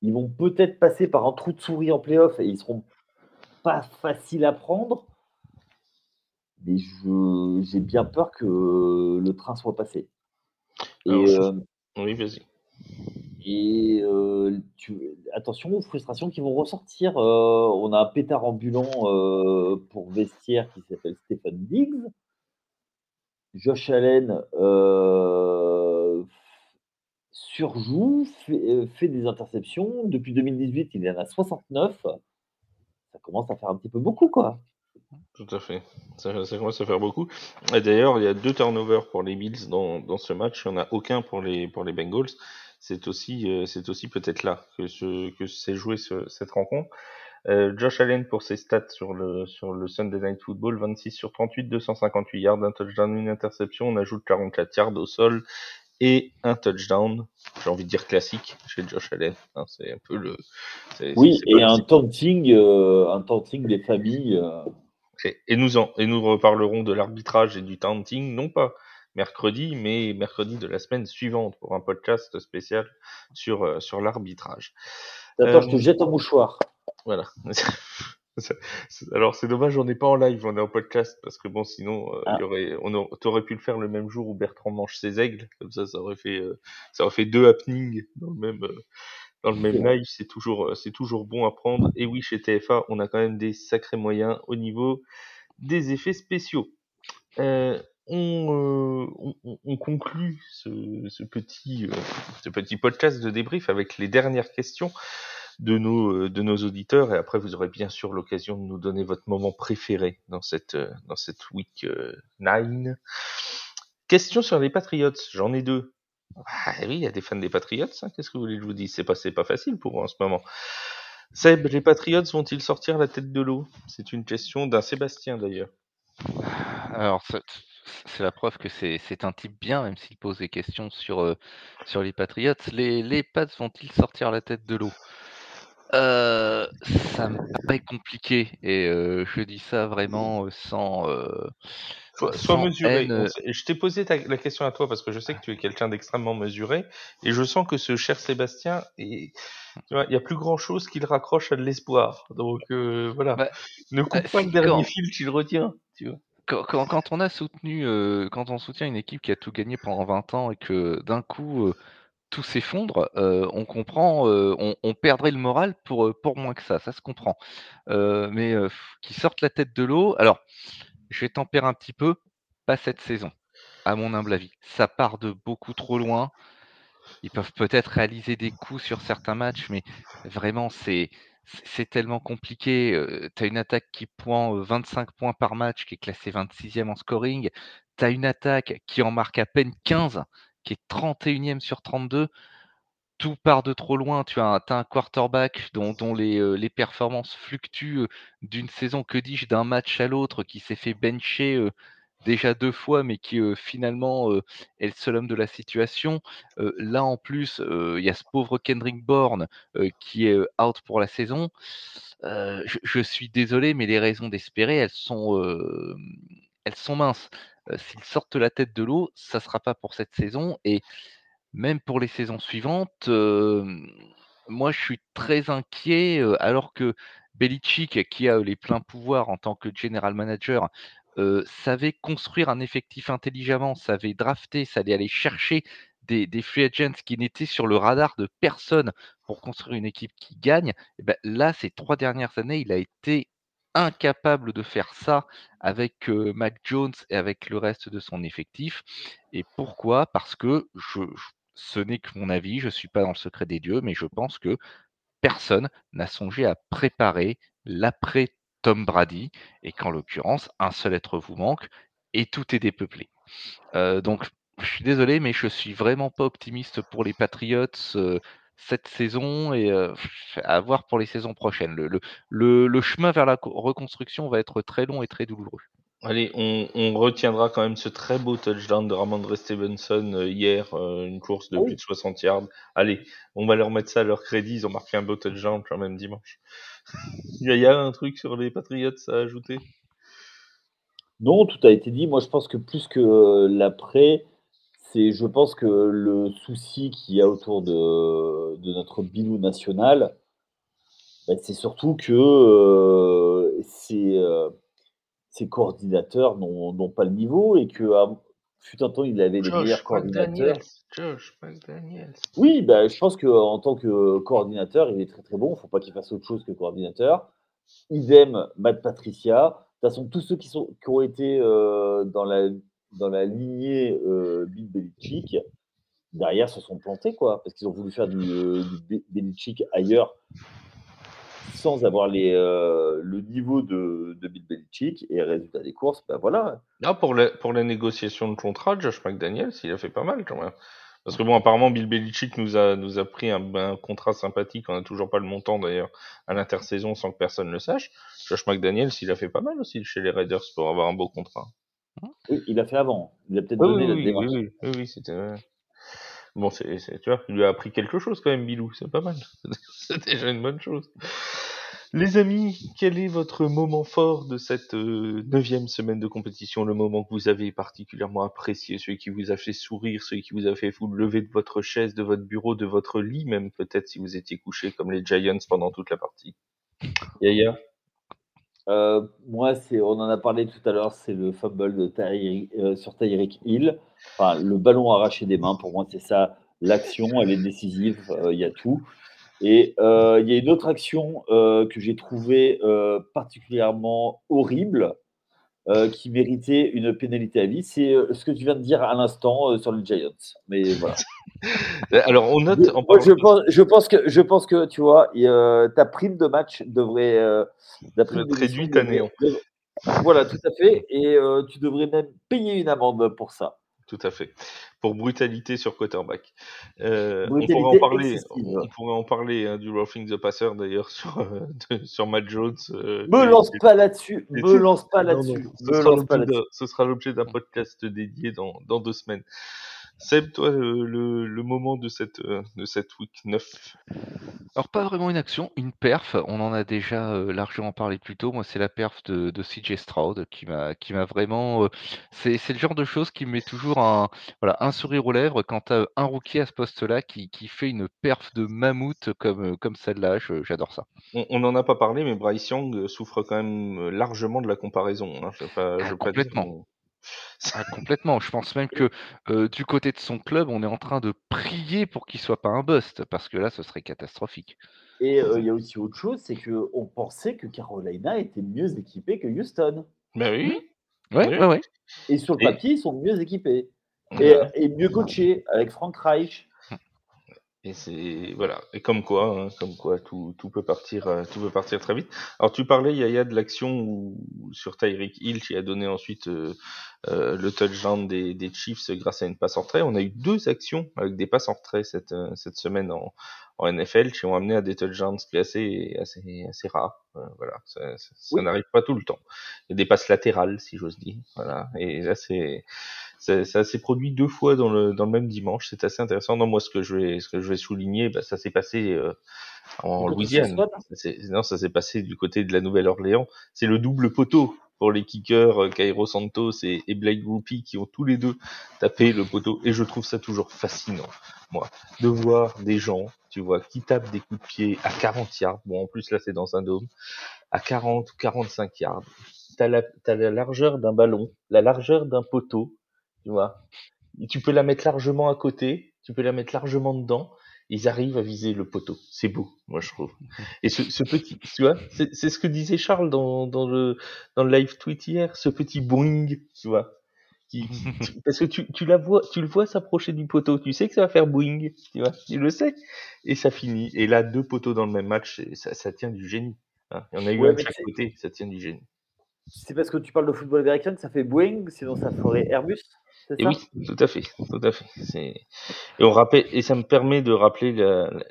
Ils vont peut-être passer par un trou de souris en playoff et ils seront pas faciles à prendre. Mais j'ai bien peur que le train soit passé. Et, euh, oui, vas-y. Et attention aux frustrations qui vont ressortir. on a un pétard ambulant pour vestiaire qui s'appelle Stéphane Diggs. Josh Allen euh, surjoue, euh, fait, des interceptions. Depuis 2018, il en a 69. Ça commence à faire un petit peu beaucoup, quoi. Tout à fait. Ça, commence à faire beaucoup. Et d'ailleurs, il y a deux turnovers pour les Bills dans, ce match. Il n'y en a aucun pour les, Bengals. C'est aussi, euh, aussi peut-être là que s'est joué cette rencontre. Euh, Josh Allen pour ses stats sur le, sur le Sunday Night Football, 26 sur 38, 258 yards, un touchdown, une interception, on ajoute 44 yards au sol et un touchdown, j'ai envie de dire classique chez Josh Allen. Hein, c'est un peu le. Oui, et un taunting, euh, un taunting des familles. Euh. Et, nous en, et nous reparlerons de l'arbitrage et du taunting, non pas mercredi, mais mercredi de la semaine suivante pour un podcast spécial sur, sur l'arbitrage. Attends, je te jette un mouchoir. Voilà. Alors c'est dommage, on n'est pas en live, on est en podcast parce que bon, sinon, euh, ah. y aurait, on aurait pu le faire le même jour où Bertrand mange ses aigles, comme ça, ça aurait fait, euh, ça aurait fait deux happenings dans le même, euh, dans le même live. C'est toujours, c'est toujours bon à prendre. Et oui, chez TFA, on a quand même des sacrés moyens au niveau des effets spéciaux. On, on, on, conclut ce, ce petit, ce petit podcast de débrief avec les dernières questions de nos, euh, de nos auditeurs. Et après, vous aurez bien sûr l'occasion de nous donner votre moment préféré dans cette, euh, dans cette week 9. Euh, Question sur les Patriots. J'en ai deux. Ah oui, il y a des fans des Patriots. Hein. Qu'est-ce que vous voulez que je vous dise? C'est pas, pas facile pour eux en ce moment. Seb, les Patriots vont-ils sortir la tête de l'eau? C'est une question d'un Sébastien d'ailleurs. Alors, c'est la preuve que c'est un type bien, même s'il pose des questions sur, sur les Patriots. Les, les Pats vont-ils sortir la tête de l'eau? Euh, ça me paraît compliqué et euh, je dis ça vraiment, euh, sans, Sois mesuré. je t'ai posé la question à toi parce que je sais que tu es quelqu'un d'extrêmement mesuré et je sens que ce cher Sébastien il y a plus grand chose qu'il raccroche à de l'espoir. Donc, voilà. Bah, ne coupe pas le dernier fil qu'il retient, tu vois? Quand on a soutenu, quand on soutient une équipe qui a tout gagné pendant 20 ans et que d'un coup, tout s'effondre, on comprend, on perdrait le moral pour, moins que ça, ça se comprend. mais qui sortent la tête de l'eau alors, je vais tempérer un petit peu, pas cette saison, à mon humble avis. Ça part de beaucoup trop loin. Ils peuvent peut-être réaliser des coups sur certains matchs, mais vraiment c'est tellement compliqué, heu, tu as une attaque qui prend, heu, 25 points par match, qui est classée 26e en scoring. Tu une attaque qui en marque à peine 15, qui est 31e sur 32. Tout part de trop loin. Tu as un quarterback dont dont les, performances fluctuent, d'une saison, que dis-je, d'un match à l'autre, qui s'est fait bencher, déjà 2 fois, mais qui, finalement, est le seul homme de la situation. Là, en plus, il y a ce pauvre Kendrick Bourne, qui est, out pour la saison. Je je suis désolé, mais les raisons d'espérer, elles sont, elles sont minces. S'ils sortent la tête de l'eau, ça sera pas pour cette saison et même pour les saisons suivantes, moi, je suis très inquiet, alors que Belichick, qui a, les pleins pouvoirs en tant que general manager, savait construire un effectif intelligemment, savait drafter, savait aller chercher des free agents qui n'étaient sur le radar de personne pour construire une équipe qui gagne. Bah, là, ces 3 dernières années, il a été incapable de faire ça avec, Mac Jones et avec le reste de son effectif et pourquoi? Parce que je ce n'est que mon avis, je suis pas dans le secret des dieux, mais je pense que personne n'a songé à préparer l'après Tom Brady et qu'en l'occurrence, un seul être vous manque et tout est dépeuplé. Donc je suis désolé, mais je suis vraiment pas optimiste pour les Patriots, cette saison et à voir pour les saisons prochaines. Le le le le chemin vers la co reconstruction va être très long et très douloureux. Allez, on, on retiendra quand même ce très beau touchdown de Ramondre Stevenson euh, hier, euh, une course de Oui. plus de 60 yards. Allez, on va leur mettre ça à leur crédit, ils ont marqué un beau touchdown quand même dimanche. Il y a un truc sur les Patriots à ajouter? Non, tout a été dit. Moi, je pense que plus que euh, l'après, c'est, je pense que le souci qu'il y a autour de, de notre bilou national, ben, c'est surtout que euh, ces, euh, ces coordinateurs n'ont pas le niveau et que à, fut un temps, il avait les meilleurs coordinateurs. Josh. Oui, bah, je pense qu'en tant que coordinateur, il est très très bon. Il ne faut pas qu'il fasse autre chose que coordinateur. Idem, Matt Patricia. De toute façon, tous ceux qui, sont, qui ont été euh, dans, la, dans la lignée euh, Bill Belichick, derrière se sont plantés, quoi, parce qu'ils ont voulu faire du, euh, Belichick ailleurs sans avoir les, euh, le niveau de, Bill Belichick. Et résultat des courses, ben voilà. Là, pour, la, pour la négociation de contrat, Josh McDaniels, il a fait pas mal quand même. Parce que bon, apparemment, Bill Belichick nous a, nous a pris un, contrat sympathique, on n'a toujours pas le montant d'ailleurs, à l'intersaison sans que personne le sache. Josh McDaniels, il a fait pas mal aussi chez les Raiders pour avoir un beau contrat. Oui, il a fait avant. Il a peut-être Oui, donné la oui, démarche. oui, oui, oui, c'était. Bon, c'est, c'est- tu vois, il lui a appris quelque chose quand même, Bilou, c'est pas mal. c'est déjà une bonne chose. Les amis, quel est votre moment fort de cette euh, neuvième semaine de compétition, le moment que vous avez particulièrement apprécié, celui qui vous a fait sourire, celui qui vous a fait vous lever de votre chaise, de votre bureau, de votre lit, même peut-être si vous étiez couché comme les Giants pendant toute la partie? Yaya? Euh, moi, c'est, on en a parlé tout à l'heure, c'est le fumble de euh, sur Tyreek Hill. Enfin, le ballon arraché des mains, pour moi, c'est ça. L'action, elle est décisive, euh, il y a tout. Et il y a une autre action que j'ai trouvée particulièrement horrible, qui méritait une pénalité à vie. C'est ce que tu viens de dire à l'instant sur les Giants. Mais voilà. Alors, on note Je, en je, pense, je, pense que, je pense que, tu vois, euh, ta prime de match devrait. Euh, Être réduite à néant. Voilà, tout à fait. Et euh, tu devrais même payer une amende pour ça. Tout à fait. Pour brutalité sur quarterback. Euh, on pourrait en parler. excessive. On pourrait en parler hein, du roughing the passer d'ailleurs sur euh, sur Matt Jones. euh, Me lance pas là-dessus. Et Me si- lance pas Non, non, là-dessus. ce Me sera lance l'objet pas là-dessus. d'un- Ce sera l'objet d'un podcast dédié dans, dans deux semaines. Seb, toi, le, le, le moment de cette, euh, de cette week 9 Alors pas vraiment une action, une perf. On en a déjà euh, largement parlé plus tôt. Moi, c'est la perf de, de CJ Stroud qui m'a qui m'a vraiment. euh, c'est c'est le genre de chose qui me met toujours un voilà un sourire aux lèvres quand tu un rookie à ce poste-là qui, qui fait une perf de mammouth comme euh, comme celle-là. Je- J'adore ça. on n'en a pas parlé, mais Bryce Young euh, souffre quand même euh, largement de la comparaison. Hein. Je vais pas, Ah, je vais pas dire, complètement. Ah, complètement. Je pense même que euh, du côté de son club, on est en train de prier pour qu'il soit pas un bust parce que là, ce serait catastrophique. Et euh, il y a aussi autre chose, c'est qu'on pensait que Carolina était mieux équipée que Houston. Bah oui. Ouais, Oui. ouais, ouais. Et sur le Et- papier, ils sont mieux équipés. Et, mieux coachés avec Frank Reich. Et c'est voilà. Et comme quoi, hein, comme quoi, tout, tout peut partir, euh, tout peut partir très vite. Alors tu parlais, Yaya, de l'action sur Tyreek Hill qui a donné ensuite euh, euh, le touchdown des, des Chiefs grâce à une passe en retrait. On a eu deux actions avec des passes en retrait cette, euh, cette semaine en, en NFL qui ont amené à des touchdowns assez, assez, assez rares. Euh, voilà, ça, ça, ça Oui. n'arrive pas tout le temps. Il y a des passes latérales, si j'ose dire. Voilà. Et là, c'est ça, ça s'est produit deux fois dans le, dans le même dimanche. C'est assez intéressant. Non, moi, ce que je vais, ce que je vais souligner, bah, ça s'est passé euh, en Louisiane. Non, ça s'est passé du côté de la Nouvelle-Orléans. C'est le double poteau pour les kickers euh, Cairo Santos et, et Blake Groupie qui ont tous les deux tapé le poteau. Et je trouve ça toujours fascinant, moi, de voir des gens, tu vois, qui tapent des coups de pied à 40 yards. Bon, en plus, là, c'est dans un dôme. À 40 ou 45 yards. T'as la, la largeur d'un ballon, la largeur d'un poteau, tu vois. Tu peux la mettre largement à côté, tu peux la mettre largement dedans. Ils arrivent à viser le poteau. C'est beau, moi je trouve. Et ce, ce petit, tu vois, c'est ce que disait Charles dans, dans le dans le live tweet hier, ce petit boing, tu vois. Qui, qui- parce que tu, tu la vois, tu le vois s'approcher du poteau, tu sais que ça va faire boing, tu vois, tu le sais, et ça finit. Et là, deux poteaux dans le même match, ça, ça tient du génie. hein. Il y en a eu Ouais, un de chaque côté, ça tient du génie. C'est parce que tu parles de football américain que ça fait Boeing, sinon ça ferait Airbus, Et ça oui, tout à fait, tout à fait. C'est et on rappelle et ça me permet de rappeler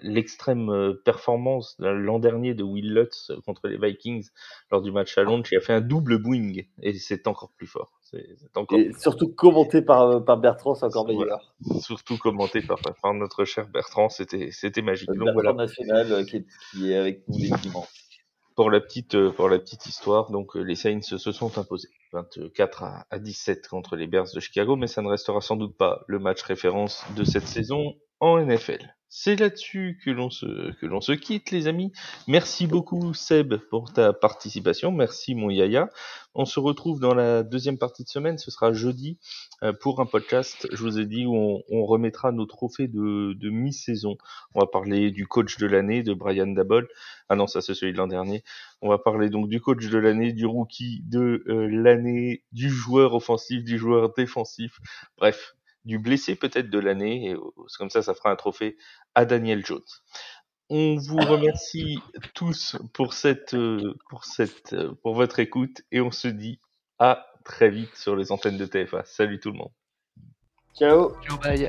l'extrême euh, performance l'an dernier de Will Lutz contre les Vikings lors du match à Londres, qui a fait un double boing et c'est encore plus fort. C'est c'est encore Et surtout commenté par, euh, par Bertrand, c'est encore Voilà. meilleur. surtout commenté par, par notre cher Bertrand, c'était c'était magique. Donc voilà. national qui est, qui est avec nous les dimanches. Pour la petite euh, pour la petite histoire, donc euh, les Saints se sont imposés 24 à, à 17 contre les Bears de Chicago, mais ça ne restera sans doute pas le match référence de cette saison en NFL. C'est là-dessus que l'on se que l'on se quitte, les amis. Merci beaucoup Seb pour ta participation. Merci mon Yaya. On se retrouve dans la deuxième partie de semaine. Ce sera jeudi euh, pour un podcast. Je vous ai dit où on, remettra nos trophées de, de mi-saison. On va parler du coach de l'année de Brian Dabol. Ah non, ça c'est celui de l'an dernier. On va parler donc du coach de l'année, du rookie de euh, l'année, du joueur offensif, du joueur défensif. Bref, du blessé peut-être de l'année. Et c'est comme ça, ça fera un trophée à Daniel Jones. On vous remercie tous pour cette, euh, pour cette, euh, pour votre écoute et on se dit à très vite sur les antennes de TFA. Salut tout le monde. Ciao Ciao, bye.